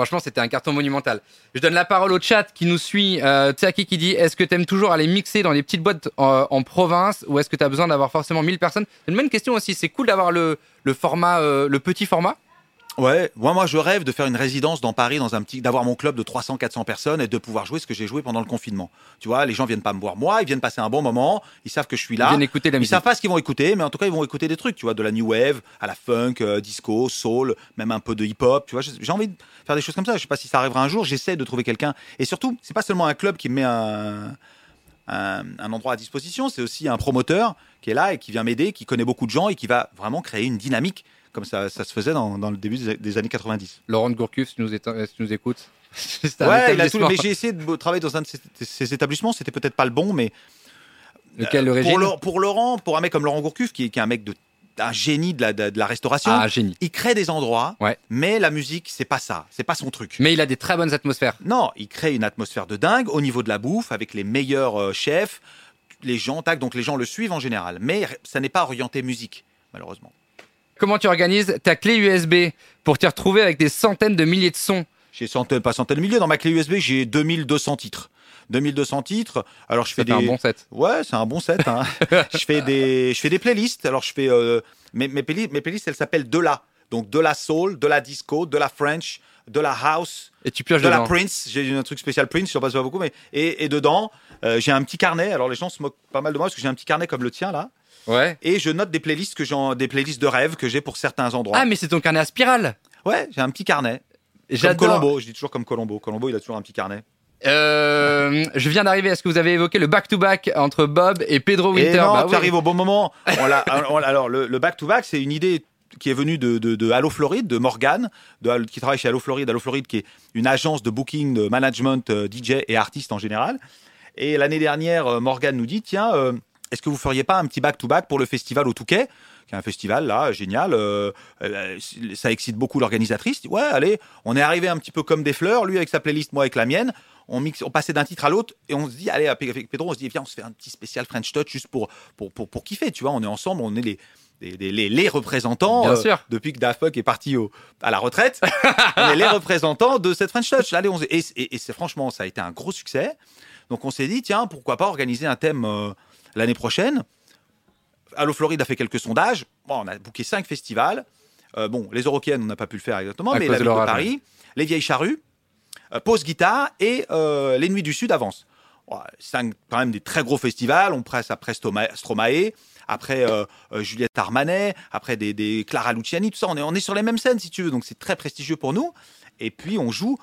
Franchement, c'était un carton monumental. Je donne la parole au chat qui nous suit. Euh, Tsaki qui dit Est-ce que tu aimes toujours aller mixer dans des petites boîtes euh, en province ou est-ce que tu as besoin d'avoir forcément 1000 personnes? C'est une bonne question aussi. C'est cool d'avoir le, le format, euh, le petit format. Ouais, moi, moi, je rêve de faire une résidence dans Paris, dans un petit, d'avoir mon club de 300, 400 personnes et de pouvoir jouer ce que j'ai joué pendant le confinement. Tu vois, les gens viennent pas me voir moi, ils viennent passer un bon moment, ils savent que je suis Ils là. viennent écouter Ils musique. savent pas ce qu'ils vont écouter, mais en tout cas, ils vont écouter des trucs, tu vois, de la new wave, à la funk, euh, disco, soul, même un peu de hip-hop, tu vois. J'ai envie de faire des choses comme ça. Je sais pas si ça arrivera un jour. J'essaie de trouver quelqu'un. Et surtout, c'est pas seulement un club qui me met un, un endroit à disposition, c'est aussi un promoteur qui est là et qui vient m'aider, qui connaît beaucoup de gens et qui va vraiment créer une dynamique comme ça, ça se faisait dans, dans le début des, années 90. Laurent Gourcuff, si tu nous, si nous écoutes. C'est un Ouais, il a tout, établissement. mais j'ai essayé de travailler dans un de ces, ces établissements. C'était peut-être pas le bon, mais Lequel, le régime pour, Laurent- pour Laurent, pour un mec comme Laurent Gourcuff, qui, est- qui est un mec de un génie de la, de, de la restauration, Ah, génie. il crée des endroits, Ouais. mais la musique, c'est pas ça, c'est pas son truc. Mais il a des très bonnes atmosphères. Non, il crée une atmosphère de dingue au niveau de la bouffe, avec les meilleurs euh, chefs, les gens, tac, donc les gens le suivent en général. Mais ça n'est pas orienté musique, malheureusement. Comment tu organises ta clé USB pour t'y retrouver avec des centaines de milliers de sons J'ai centaines, pas centaines de milliers. Dans ma clé USB, j'ai 2200 titres. 2200 titres. Alors je fais C'est des. un bon set. Ouais, c'est un bon set. hein. je fais des, je fais des playlists. Alors je fais euh, mes, mes, playlists, mes playlists, elles s'appellent de la. Donc de la soul, de la disco, de la French, de la house, Et tu pioches de la. Prince. J'ai un truc spécial Prince, je sais pas si ça va beaucoup, mais et, et dedans, euh, j'ai un petit carnet. Alors les gens se moquent pas mal de moi parce que j'ai un petit carnet comme le tien là, Ouais. et je note des playlists que j'ai, des playlists de rêve que j'ai pour certains endroits. Ah, mais c'est ton carnet à spirale. Ouais, j'ai un petit carnet. Comme J'adore. Colombo, je dis toujours comme Colombo. Colombo, il a toujours un petit carnet. Euh, je viens d'arriver. Est-ce que vous avez évoqué le back-to-back entre Bob et Pedro Et Winter? non, Bah tu oui. arrives au bon moment. On l'a- on- alors, le le back-to-back, c'est une idée qui est venue de, de, de Allo Floride, de Morgan, de, qui travaille chez Allo Floride. Allo Floride, qui est une agence de booking, de management, euh, DJ et artistes en général. Et l'année dernière, euh, Morgan nous dit, tiens, euh, est-ce que vous feriez pas un petit back-to-back pour le festival au Touquet qui est un festival là, génial. euh, euh, ça excite beaucoup l'organisatrice. Ouais, allez, on est arrivé un petit peu comme des fleurs, lui avec sa playlist, moi avec la mienne. On, mixe, on passait d'un titre à l'autre et on se dit, allez, avec Pedro, on se dit, viens, on se fait un petit spécial French Touch juste pour, pour, pour, pour kiffer, tu vois. On est ensemble, on est les, les, les, les- les représentants. Bien euh, sûr. depuis que Daft Punk est parti au, à la retraite, on est les représentants de cette French Touch. Allez, on, et et, et c'est franchement, ça a été un gros succès. Donc on s'est dit, tiens, pourquoi pas organiser un thème euh, l'année prochaine Allo Floride a fait quelques sondages. Bon, on a booké cinq festivals. Euh, bon, les Eurocaines, on n'a pas pu le faire exactement, À mais la ville de Paris, les Vieilles Charrues, euh, Pause Guitare et euh, les Nuits du Sud avance. Ouais, cinq, quand même des très gros festivals. On presse après Stromae, après euh, Juliette Armanet, après des, des Clara Luciani, tout ça. On est, on est sur les mêmes scènes, si tu veux. Donc c'est très prestigieux pour nous. Et puis on joue.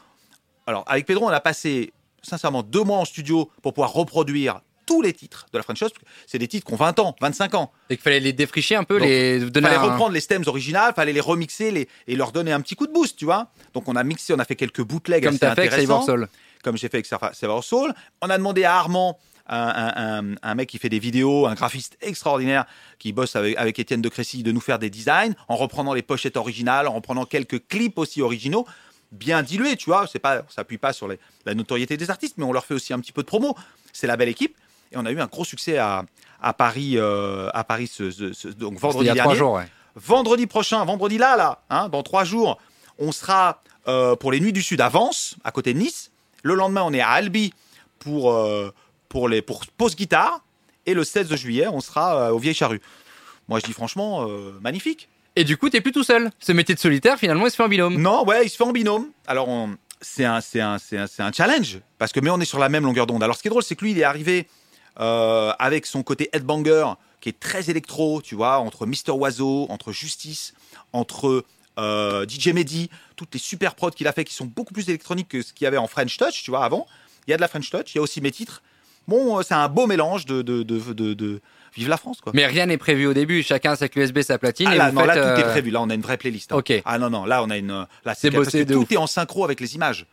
Alors avec Pedro, on a passé sincèrement deux mois en studio pour pouvoir reproduire tous les titres de la French Touch. C'est des titres qui ont 20 ans, 25 ans. Et qu'il fallait les défricher un peu, Donc, les donner fallait un- reprendre les stems originales, fallait les remixer les, et leur donner un petit coup de boost, tu vois. Donc on a mixé, on a fait quelques bootlegs comme assez t'as fait avec intéressants, Cyber Soul. comme j'ai fait avec Saver Soul. On a demandé à Armand, un, un- un- un mec qui fait des vidéos, un graphiste extraordinaire qui bosse avec, avec Étienne de Crécy, de nous faire des designs en reprenant les pochettes originales, en reprenant quelques clips aussi originaux, bien dilués, tu vois. C'est pas, on s'appuie pas sur les- la notoriété des artistes, mais on leur fait aussi un petit peu de promo. C'est la belle équipe. Et on a eu un gros succès à, à Paris, euh, à Paris ce, ce- ce- donc vendredi il y a trois dernier. jours, ouais. Vendredi prochain, vendredi là, là, hein, dans trois jours, on sera euh, pour les Nuits du Sud à Vence, à côté de Nice. Le lendemain, on est à Albi pour, euh, pour, les, pour pause guitare. Et le 16 juillet, on sera euh, au Vieille Charrue. Moi, je dis franchement, euh, magnifique. Et du coup, t'es plus tout seul. Ce métier de solitaire, finalement, il se fait en binôme. Non, ouais, il se fait en binôme. Alors, on- c'est un, c'est un, c'est un, c'est un challenge, parce que mais on est sur la même longueur d'onde. Alors, ce qui est drôle, c'est que lui, il est arrivé euh, avec son côté headbanger, qui est très électro, tu vois, entre Mister Oiseau, entre Justice, entre euh, DJ Mehdi, toutes les super prods qu'il a fait, qui sont beaucoup plus électroniques que ce qu'il y avait en French Touch, tu vois, avant. Il y a de la French Touch, il y a aussi mes titres. Bon, euh, c'est un beau mélange de, de, de, de, de- Vive la France, quoi. Mais rien n'est prévu au début. Chacun sa clé USB, sa platine. Ah et là, vous non, là, tout est prévu. Là, on a une vraie playlist. hein. Ok. Ah non, non, là, on a une. Là, C'est parce bossé que de tout ouf. est en synchro avec les images.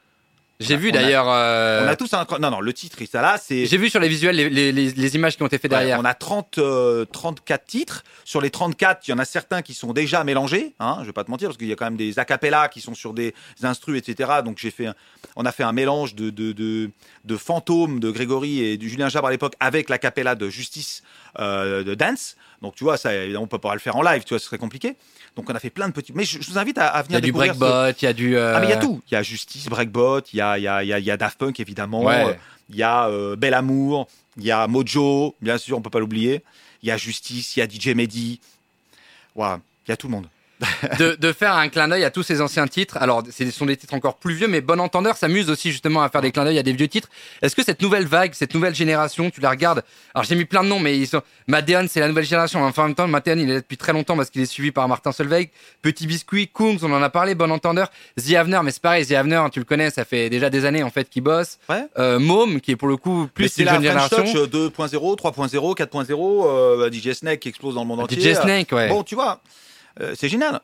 J'ai vu d'ailleurs. euh, On a tous un. Non, non, le titre, il ça là, c'est. J'ai vu sur les visuels les, les- les- les images qui ont été faites Ouais, derrière. on a 30, euh, 34 titres. Sur les 34, il y en a certains qui sont déjà mélangés. Hein, je vais pas te mentir, parce qu'il y a quand même des acapellas qui sont sur des instrus, etc. Donc j'ai fait, un- on a fait un mélange de, de, de, de fantômes de Grégory et du Julien Jabre à l'époque avec l'acapella de Justice euh, de Dance. Donc tu vois, ça, évidemment, on peut pas le faire en live, tu vois, ce serait compliqué. Donc on a fait plein de petits. Mais je, je vous invite à, à Il y venir a du découvrir. breakbot, il y a du. euh, Ah mais il y a tout. Il y a Justice, Breakbot, il y a, y, a, il y, a, y a Daft Punk évidemment, Ouais. Euh, il y a euh, Bel Amour, il y a Mojo, bien sûr, on peut pas l'oublier. Il y a Justice, il y a DJ Mehdi. Voilà, il y a tout le monde. de, de faire un clin d'œil à tous ces anciens titres. Alors, ce sont des titres encore plus vieux, mais Bon Entendeur s'amuse aussi justement à faire des clins d'œil à des vieux titres. Est-ce que cette nouvelle vague, cette nouvelle génération, tu la regardes? Alors, j'ai mis plein de noms, mais ils sont. Madeon, c'est la nouvelle génération. Enfin, en même temps, Madeon, il est là depuis très longtemps parce qu'il est suivi par Martin Solveig. Petit Biscuit, Kungs, on en a parlé. Bon Entendeur, The Avener, mais c'est pareil, The Avener, tu le connais, ça fait déjà des années en fait qu'il bosse. Ouais. Euh, Môme, qui est pour le coup plus c'est une la génération. Touch euh, 2.0, 3.0, 4.0, euh, DJ Snake qui explose dans le monde entier. DJ Snake, ouais. Bon, tu vois, euh, c'est génial.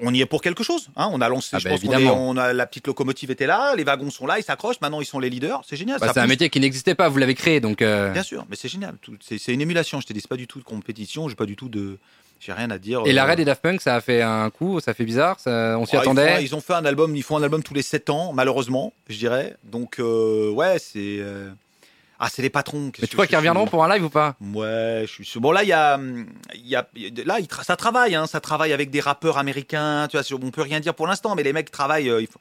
On y est pour quelque chose. Hein. On a lancé, Ah je bah, pense qu'on est- évidemment. on a la petite locomotive était là, les wagons sont là, ils s'accrochent. Maintenant, ils sont les leaders. C'est génial. Bah, c'est un métier qui n'existait pas, vous l'avez créé, donc. euh, Bien sûr, mais c'est génial. C'est une émulation. Je te dis, pas du tout de compétition. J'ai pas du tout de. J'ai rien à dire. Et euh, l'arrêt des Daft Punk, ça a fait un coup, ça fait bizarre, ça- on s'y ils attendait. font- Ils, ont fait un album, ils font un album tous les 7 ans, malheureusement, je dirais. Donc, euh, ouais, c'est. euh, Ah, c'est les patrons. Mais tu crois qu'ils reviendront pour un live ou pas? Ouais, je suis sûr. Bon, là, il y a. il y a là, il tra- ça travaille, hein, ça travaille avec des rappeurs américains. Tu vois, on peut rien dire pour l'instant, mais les mecs travaillent. euh, il faut...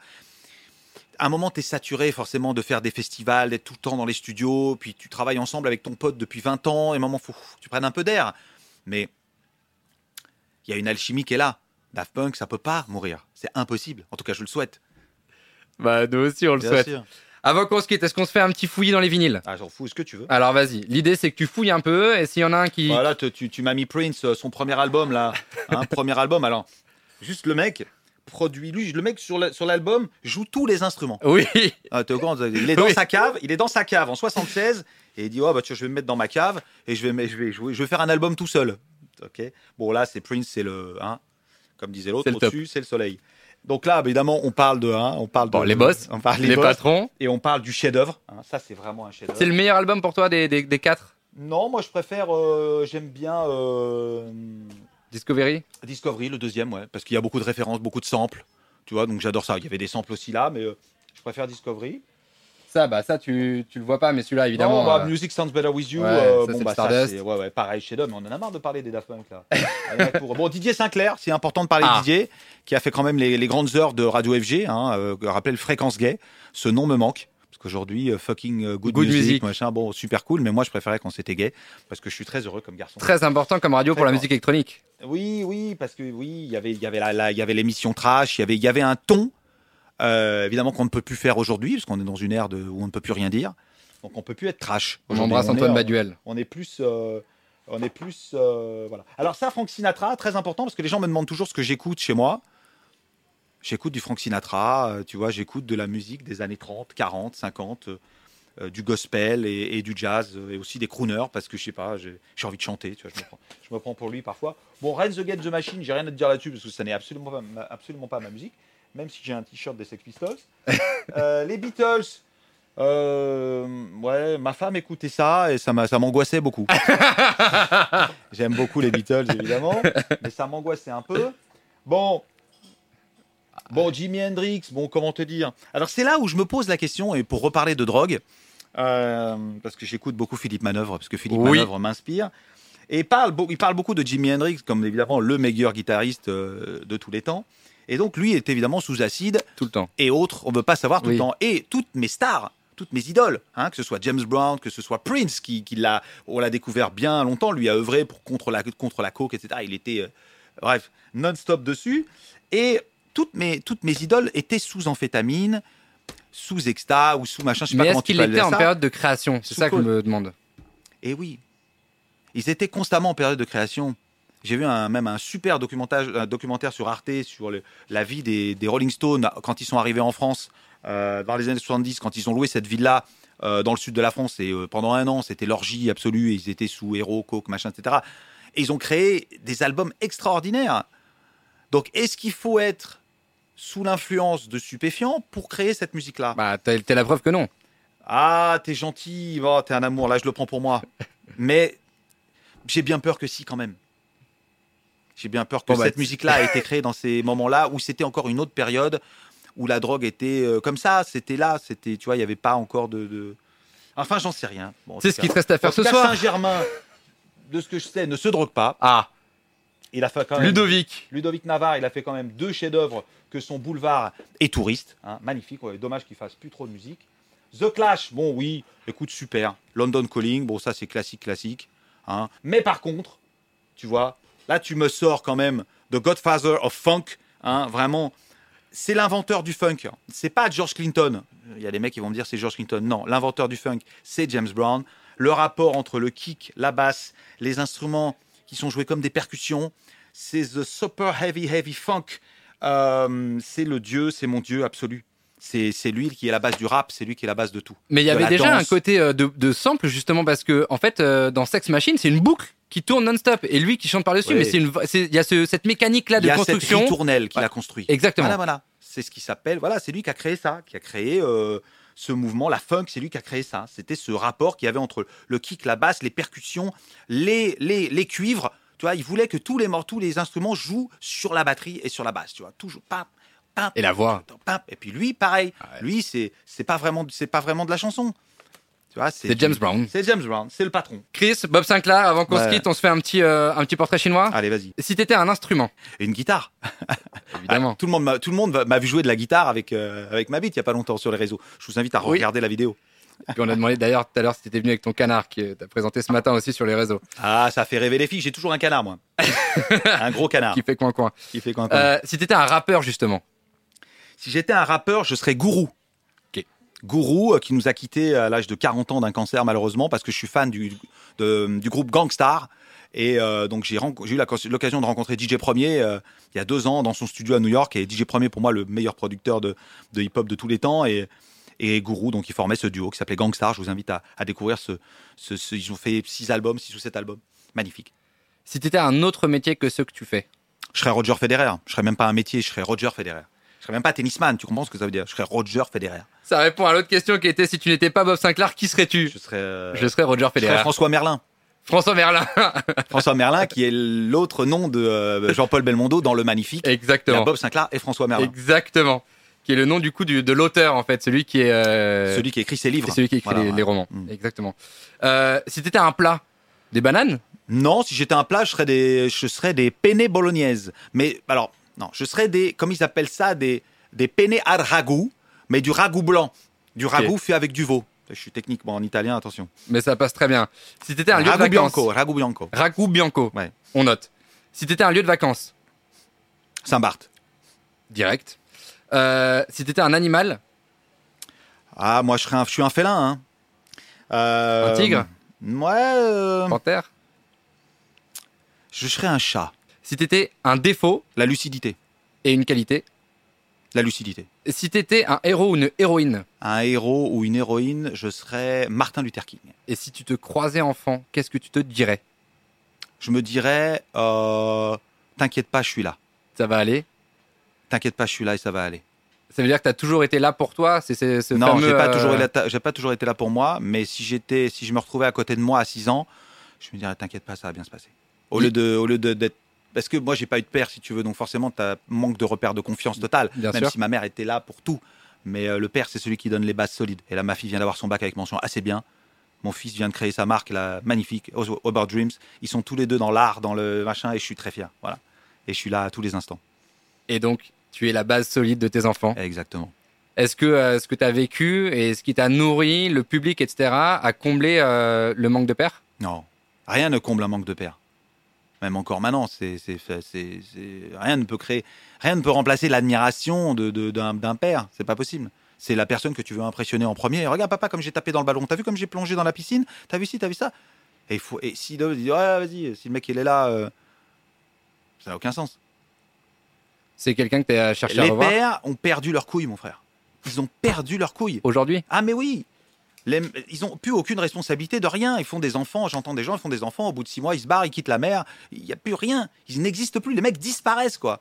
À un moment, tu es saturé forcément de faire des festivals, d'être tout le temps dans les studios, puis tu travailles ensemble avec ton pote depuis 20 ans, et à un moment, faut que tu prennes un peu d'air. Mais il y a une alchimie qui est là. Daft Punk, ça peut pas mourir. C'est impossible. En tout cas, je le souhaite. Bah, nous aussi, on le Bien sûr. Avant qu'on se quitte, est-ce qu'on se fait un petit fouillis dans les vinyles? Ah, j'en fous ce que tu veux. Alors, vas-y. L'idée, c'est que tu fouilles un peu, et s'il y en a un qui. Voilà, te- tu, tu m'as mis Prince, euh, son premier album là, hein, premier album. Alors, juste le mec produit, lui, le mec sur la- sur l'album joue tous les instruments. Oui Ah, t'es au courant, il est dans Oui. sa cave, il est dans sa cave en 76 et il dit oh bah tu vois, je vais me mettre dans ma cave et je vais je vais jouer, je vais faire un album tout seul. Ok. Bon là c'est Prince, c'est le, hein, comme disait l'autre au-dessus, c'est le soleil. Donc là, évidemment, on parle de, hein, on parle Bon, de, les boss, on parle Les, les, boss, patrons. et on parle du chef-d'œuvre. hein. ça, c'est vraiment un chef-d'œuvre. C'est le meilleur album pour toi des, des, des quatre? Non, moi je préfère, euh, j'aime bien euh, Discovery? Discovery, le deuxième, ouais, parce qu'il y a beaucoup de références, beaucoup de samples, tu vois, donc j'adore ça. Il y avait des samples aussi là, mais euh, je préfère Discovery. Ça, bah, ça, tu, tu le vois pas, mais celui-là, évidemment. Non, bah, euh, Music Sounds Better With You, ouais, euh, ça, bon, c'est bah, ça, Stardust. ouais, ouais, pareil chez Dom, on en a marre de parler des Daft Punk là. Allez, pour- bon, Didier Sinclair, c'est important de parler Ah. de Didier, qui a fait quand même les, les grandes heures de Radio FG, hein, euh, rappelle Fréquence Gay. Ce nom me manque. Parce qu'aujourd'hui, euh, fucking euh, good, Good music, music. machin, bon, super cool, mais moi je préférais quand c'était gay, parce que je suis très heureux comme garçon. Très important comme radio pour la musique électronique. Oui, oui, parce que oui, il y avait, il y avait la, la- il y avait l'émission trash, il y avait, il y avait un ton, euh, évidemment qu'on ne peut plus faire aujourd'hui, parce qu'on est dans une ère de, où on ne peut plus rien dire. Donc on peut plus être trash. On embrasse Antoine en- Baduel. On est plus, euh, on est plus, euh, voilà. Alors ça, Frank Sinatra, très important, parce que les gens me demandent toujours ce que j'écoute chez moi. J'écoute du Frank Sinatra, euh, tu vois, j'écoute de la musique des années 30, 40, 50. euh, euh, du gospel et, et du jazz euh, et aussi des crooners parce que je sais pas j'ai envie de chanter tu vois je me prends, je me prends pour lui parfois bon Red Against the Machine j'ai rien à te dire là-dessus parce que ça n'est absolument pas absolument pas ma musique même si j'ai un t-shirt des Sex Pistols. Euh, les Beatles euh, ouais ma femme écoutait ça et ça m'a- ça m'angoissait beaucoup. J'aime beaucoup les Beatles évidemment mais ça m'angoissait un peu. Bon. Bon, Jimi Hendrix, bon, comment te dire? Alors, c'est là où je me pose la question, et pour reparler de drogue, euh, parce que j'écoute beaucoup Philippe Manœuvre, parce que Philippe Oui. Manœuvre m'inspire, et il parle, il parle beaucoup de Jimi Hendrix comme évidemment le meilleur guitariste de tous les temps. Et donc, lui est évidemment sous acide, Tout le temps. et autres, on ne veut pas savoir tout Oui. le temps. Et toutes mes stars, toutes mes idoles, hein, que ce soit James Brown, que ce soit Prince, qui, qui l'a, on l'a découvert bien longtemps, lui a œuvré pour contre la contre la coke, etc. Il était, euh, bref, non-stop dessus. Et toutes mes toutes mes idoles étaient sous amphétamine, sous exta ou sous machin. Je sais pas comment est-ce tu qu'il peux appeler était en ça. période de création? C'est ça que je me demande. Et oui, ils étaient constamment en période de création. J'ai vu un, même un super documentaire, un documentaire sur Arte sur le- la vie des, des Rolling Stones quand ils sont arrivés en France euh, dans les années 70, quand ils ont loué cette villa euh, dans le sud de la France. Et euh, pendant un an, c'était l'orgie absolue. Et ils étaient sous héros, coke, machin, etc. Et ils ont créé des albums extraordinaires. Donc, est-ce qu'il faut être sous l'influence de stupéfiants pour créer cette musique-là? Bah, t'es la preuve que non. Ah, t'es gentil, oh, t'es un amour, là je le prends pour moi. Mais j'ai bien peur que si quand même. J'ai bien peur que Bon, bah, cette musique-là a été créée dans ces moments-là où c'était encore une autre période où la drogue était euh, comme ça, c'était là, c'était, tu vois, il n'y avait pas encore de, de- Enfin, j'en sais rien. Bon, C'est ce qu'il te reste à faire ce soir. Saint-Germain, de ce que je sais, ne se drogue pas. Ah, Il a fait quand même Ludovic. Ludovic Navarre, il a fait quand même deux chefs-d'œuvre que son boulevard est touriste. hein, magnifique. ouais, dommage qu'il fasse plus trop de musique. The Clash, bon oui, écoute super. London Calling, bon ça c'est classique classique. hein. Mais par contre, tu vois, là tu me sors quand même The Godfather of Funk. hein, vraiment, c'est l'inventeur du funk. C'est pas George Clinton. Il y a des mecs qui vont me dire c'est George Clinton. Non, l'inventeur du funk, c'est James Brown. Le rapport entre le kick, la basse, les instruments qui sont joués comme des percussions, c'est the super heavy heavy funk. Euh, c'est le dieu, c'est mon dieu absolu. C'est lui qui est la base du rap, c'est lui qui est la base de tout. Mais il y avait déjà un côté euh, de, de sample justement parce que en fait euh, dans Sex Machine c'est une boucle qui tourne non-stop et lui qui chante par dessus mais c'est il y a ce- cette mécanique là Il de y a cette construction ritournelle qu'il a construit. exactement Voilà, voilà. C'est ce qui s'appelle. Voilà, c'est lui qui a créé ça, qui a créé euh, ce mouvement, la funk. C'est lui qui a créé ça. C'était ce rapport qu'il y avait entre le kick, la basse, les percussions, les les, les cuivres. Tu vois, il voulait que tous les mor- tous les instruments jouent sur la batterie et sur la basse. Tu vois, toujours pam, et la voix. Et puis lui, pareil. Ah ouais. Lui, c'est c'est pas vraiment c'est pas vraiment de la chanson. Tu vois, c'est James Brown C'est James Brown. C'est le patron. Chris Bob Sinclair avant qu'on se quitte on se fait un petit euh, un petit portrait chinois Allez, vas-y. si t'étais un instrument Et une guitare. évidemment Tout le monde m'a tout le monde m'a vu jouer de la guitare avec euh, avec ma bite il y a pas longtemps sur les réseaux. Je vous invite à Oui. regarder la vidéo. et puis on a demandé d'ailleurs tout à l'heure si t'étais venu avec ton canard qui t'as présenté ce matin aussi sur les réseaux Ah, ça fait rêver les filles. J'ai toujours un canard, moi. un gros canard qui fait coin coin qui fait quoi euh, si t'étais un rappeur justement Si j'étais un rappeur, je serais Gourou. Ok. Gourou, euh, qui nous a quittés à l'âge de 40 ans d'un cancer, malheureusement, parce que je suis fan du, de- du groupe Gangstar. Et euh, donc, j'ai eu l'occasion de rencontrer DJ Premier euh, il y a deux ans dans son studio à New York. Et DJ Premier, pour moi, le meilleur producteur de, de hip-hop de tous les temps. Et, et Gourou, donc, il formait ce duo qui s'appelait Gangstar. Je vous invite à, à découvrir ce, ce- ce- Ils ont fait six albums, six ou sept albums. Magnifique. si t'étais un autre métier que ceux que tu fais? Je serais Roger Federer. Je serais même pas un métier, je serais Roger Federer. Je serais même pas tennisman, tu comprends ce que ça veut dire Je serais Roger Federer. ça répond à l'autre question qui était si tu n'étais pas Bob Sinclair qui serais-tu Je serais, euh, je serais Roger je serais Federer François Merlin. François Merlin François Merlin, qui est l'autre nom de euh, Jean-Paul Belmondo dans Le Magnifique. Il y a exactement Bob Sinclair et François Merlin. Exactement. Qui est le nom du coup du- de l'auteur en fait, celui qui est euh, Celui qui écrit ses livres. celui qui écrit Voilà, les, voilà. les romans. Mm. Exactement. Euh, si t'étais un plat, des bananes? Non, si j'étais un plat, je serais des, je serais des penne bolognaises. Mais alors, non, je serais des, comme ils appellent ça, des, des penne al ragout, mais du ragout blanc, du ragout fait avec du veau. Je suis techniquement en italien, attention. mais ça passe très bien. Si t'étais un lieu de vacances, bianco, ragout bianco. ragout bianco, Ouais. on note. Si t'étais un lieu de vacances, Saint-Barth. direct. Euh, si t'étais un animal, Ah, moi, je, serais un, je suis un félin. Hein. Euh, Un tigre Ouais, euh, panthère. je serais un chat. Si t'étais un défaut La lucidité. et une qualité. La lucidité. Si t'étais un héros ou une héroïne. Un héros ou une héroïne, je serais Martin Luther King. Et si tu te croisais enfant, qu'est-ce que tu te dirais? Je me dirais, euh, t'inquiète pas, je suis là. Ça va aller? T'inquiète pas, je suis là et ça va aller. Ça veut dire que t'as toujours été là pour toi? C'est c'est ce non, fameux, j'ai pas euh, toujours été, j'ai pas toujours été là pour moi, mais si j'étais, si je me retrouvais à côté de moi à 6 ans, je me dirais, t'inquiète pas, ça va bien se passer. Au lieu de, au lieu de d'être, parce que moi j'ai pas eu de père, si tu veux, donc forcément t'as manque de repères de confiance totale. Bien même sûr. si ma mère était là pour tout, mais euh, le père c'est celui qui donne les bases solides. Et là, ma fille vient d'avoir son bac avec mention assez bien. Mon fils vient de créer sa marque, là, magnifique, Over Dreams. Ils sont tous les deux dans l'art, dans le machin, et je suis très fier. Voilà. Et je suis là à tous les instants. Et donc, tu es la base solide de tes enfants. Exactement. Est-ce que euh, ce que tu as vécu et ce qui t'a nourri, le public, etc., a comblé euh, le manque de père? Non, rien ne comble un manque de père. Même encore maintenant, c'est, c'est, c'est, c'est- c'est- rien ne peut créer, rien ne peut remplacer l'admiration de, d'un, d'un père. C'est pas possible. C'est la personne que tu veux impressionner en premier. Regarde papa comme j'ai tapé dans le ballon. T'as vu comme j'ai plongé dans la piscine? T'as vu ci, t'as vu ça? Et il faut. Et si le dit ouais vas-y, si le mec il est là, euh, ça n'a aucun sens. C'est quelqu'un que tu as cherché à Les revoir? pères ont perdu leur couille, mon frère. Ils ont perdu leur couille. aujourd'hui? Ah mais oui Les- Ils ont plus aucune responsabilité de rien. Ils font des enfants, j'entends des gens, ils font des enfants, au bout de six mois, ils se barrent, ils quittent la mer. Il n'y a plus rien. Ils n'existent plus. Les mecs disparaissent, quoi.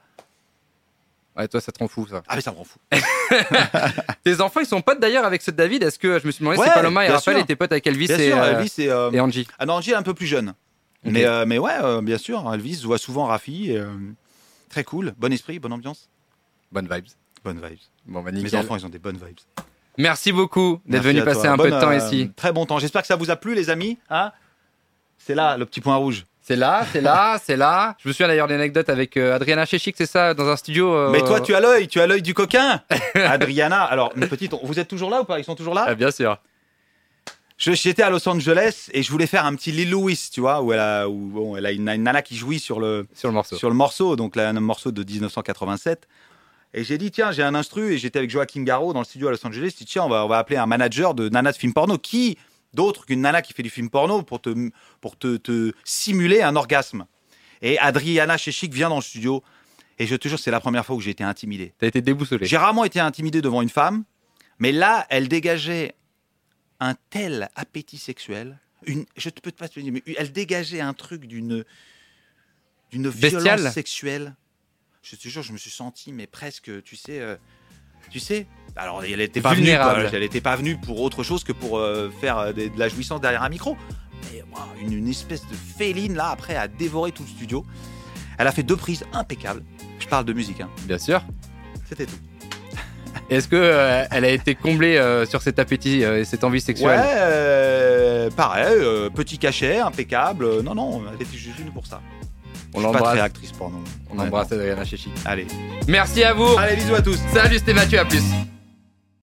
Ouais, toi, ça te rend fou, ça. Ah mais ça me rend fou. Tes enfants, ils sont potes d'ailleurs avec ceux de David? Est-ce que je me suis demandé Ouais, si Paloma et Raphaël étaient potes avec Elvis Bien et, sûr, euh, Elvis et, euh, et Angie? Ah non, Angie est un peu plus jeune. Mais, euh, mais ouais, bien sûr, Elvis je vois souvent Rafi. très cool, bon esprit, bonne ambiance, Bonne vibes. bonne vibes. Bon, bah, Mes enfants, ils ont des bonnes vibes. Merci beaucoup d'être venu passer toi. un peu de temps euh, ici. Très bon temps. J'espère que ça vous a plu, les amis. Hein? C'est là le petit point rouge. C'est là, c'est là, c'est là. Je me souviens d'ailleurs d'une anecdote avec euh, Adriana Chechik, c'est ça, dans un studio. euh, Mais toi, tu as l'œil, tu as l'œil du coquin. Adriana, alors une petite, vous êtes toujours là ou pas? Ils sont toujours là? Ah, bien sûr. Je- J'étais à Los Angeles et je voulais faire un petit Lil Louis, tu vois, où elle a, où, bon, elle a une, une nana qui jouit sur le, Sur le morceau. sur le morceau, donc là, un morceau de 1987. Et j'ai dit, tiens, j'ai un instru, et j'étais avec Joaquin Garraud dans le studio à Los Angeles. J'ai dit, tiens, on va, on va appeler un manager de nana de film porno. Qui d'autre qu'une nana qui fait du film porno pour te, pour te, te simuler un orgasme? Et Adriana Chechik vient dans le studio. Et je te jure, c'est la première fois où j'ai été intimidé. T'as été déboussolé. J'ai rarement été intimidé devant une femme, mais là, elle dégageait un tel appétit sexuel. Une, je ne peux pas te dire, mais elle dégageait un truc d'une d'une violence sexuelle. Je te jure, je me suis senti, mais presque, tu sais, euh, tu sais. Alors, elle n'était pas venue, elle n'était pas venue pour autre chose que pour euh, faire euh, de la jouissance derrière un micro. Mais une, une espèce de féline là, après, a dévoré tout le studio. Elle a fait deux prises impeccables. Je parle de musique, hein. Bien sûr. C'était tout. Est-ce que euh, elle a été comblée euh, sur cet appétit euh, et cette envie sexuelle? Ouais, pareil, petit cachet, impeccable. Non, non, elle était juste venue pour ça. On Je suis pas très actrice porno. On embrasse Adriana. Allez. Merci à vous. Allez, bisous à tous. Salut, c'était Mathieu, à plus.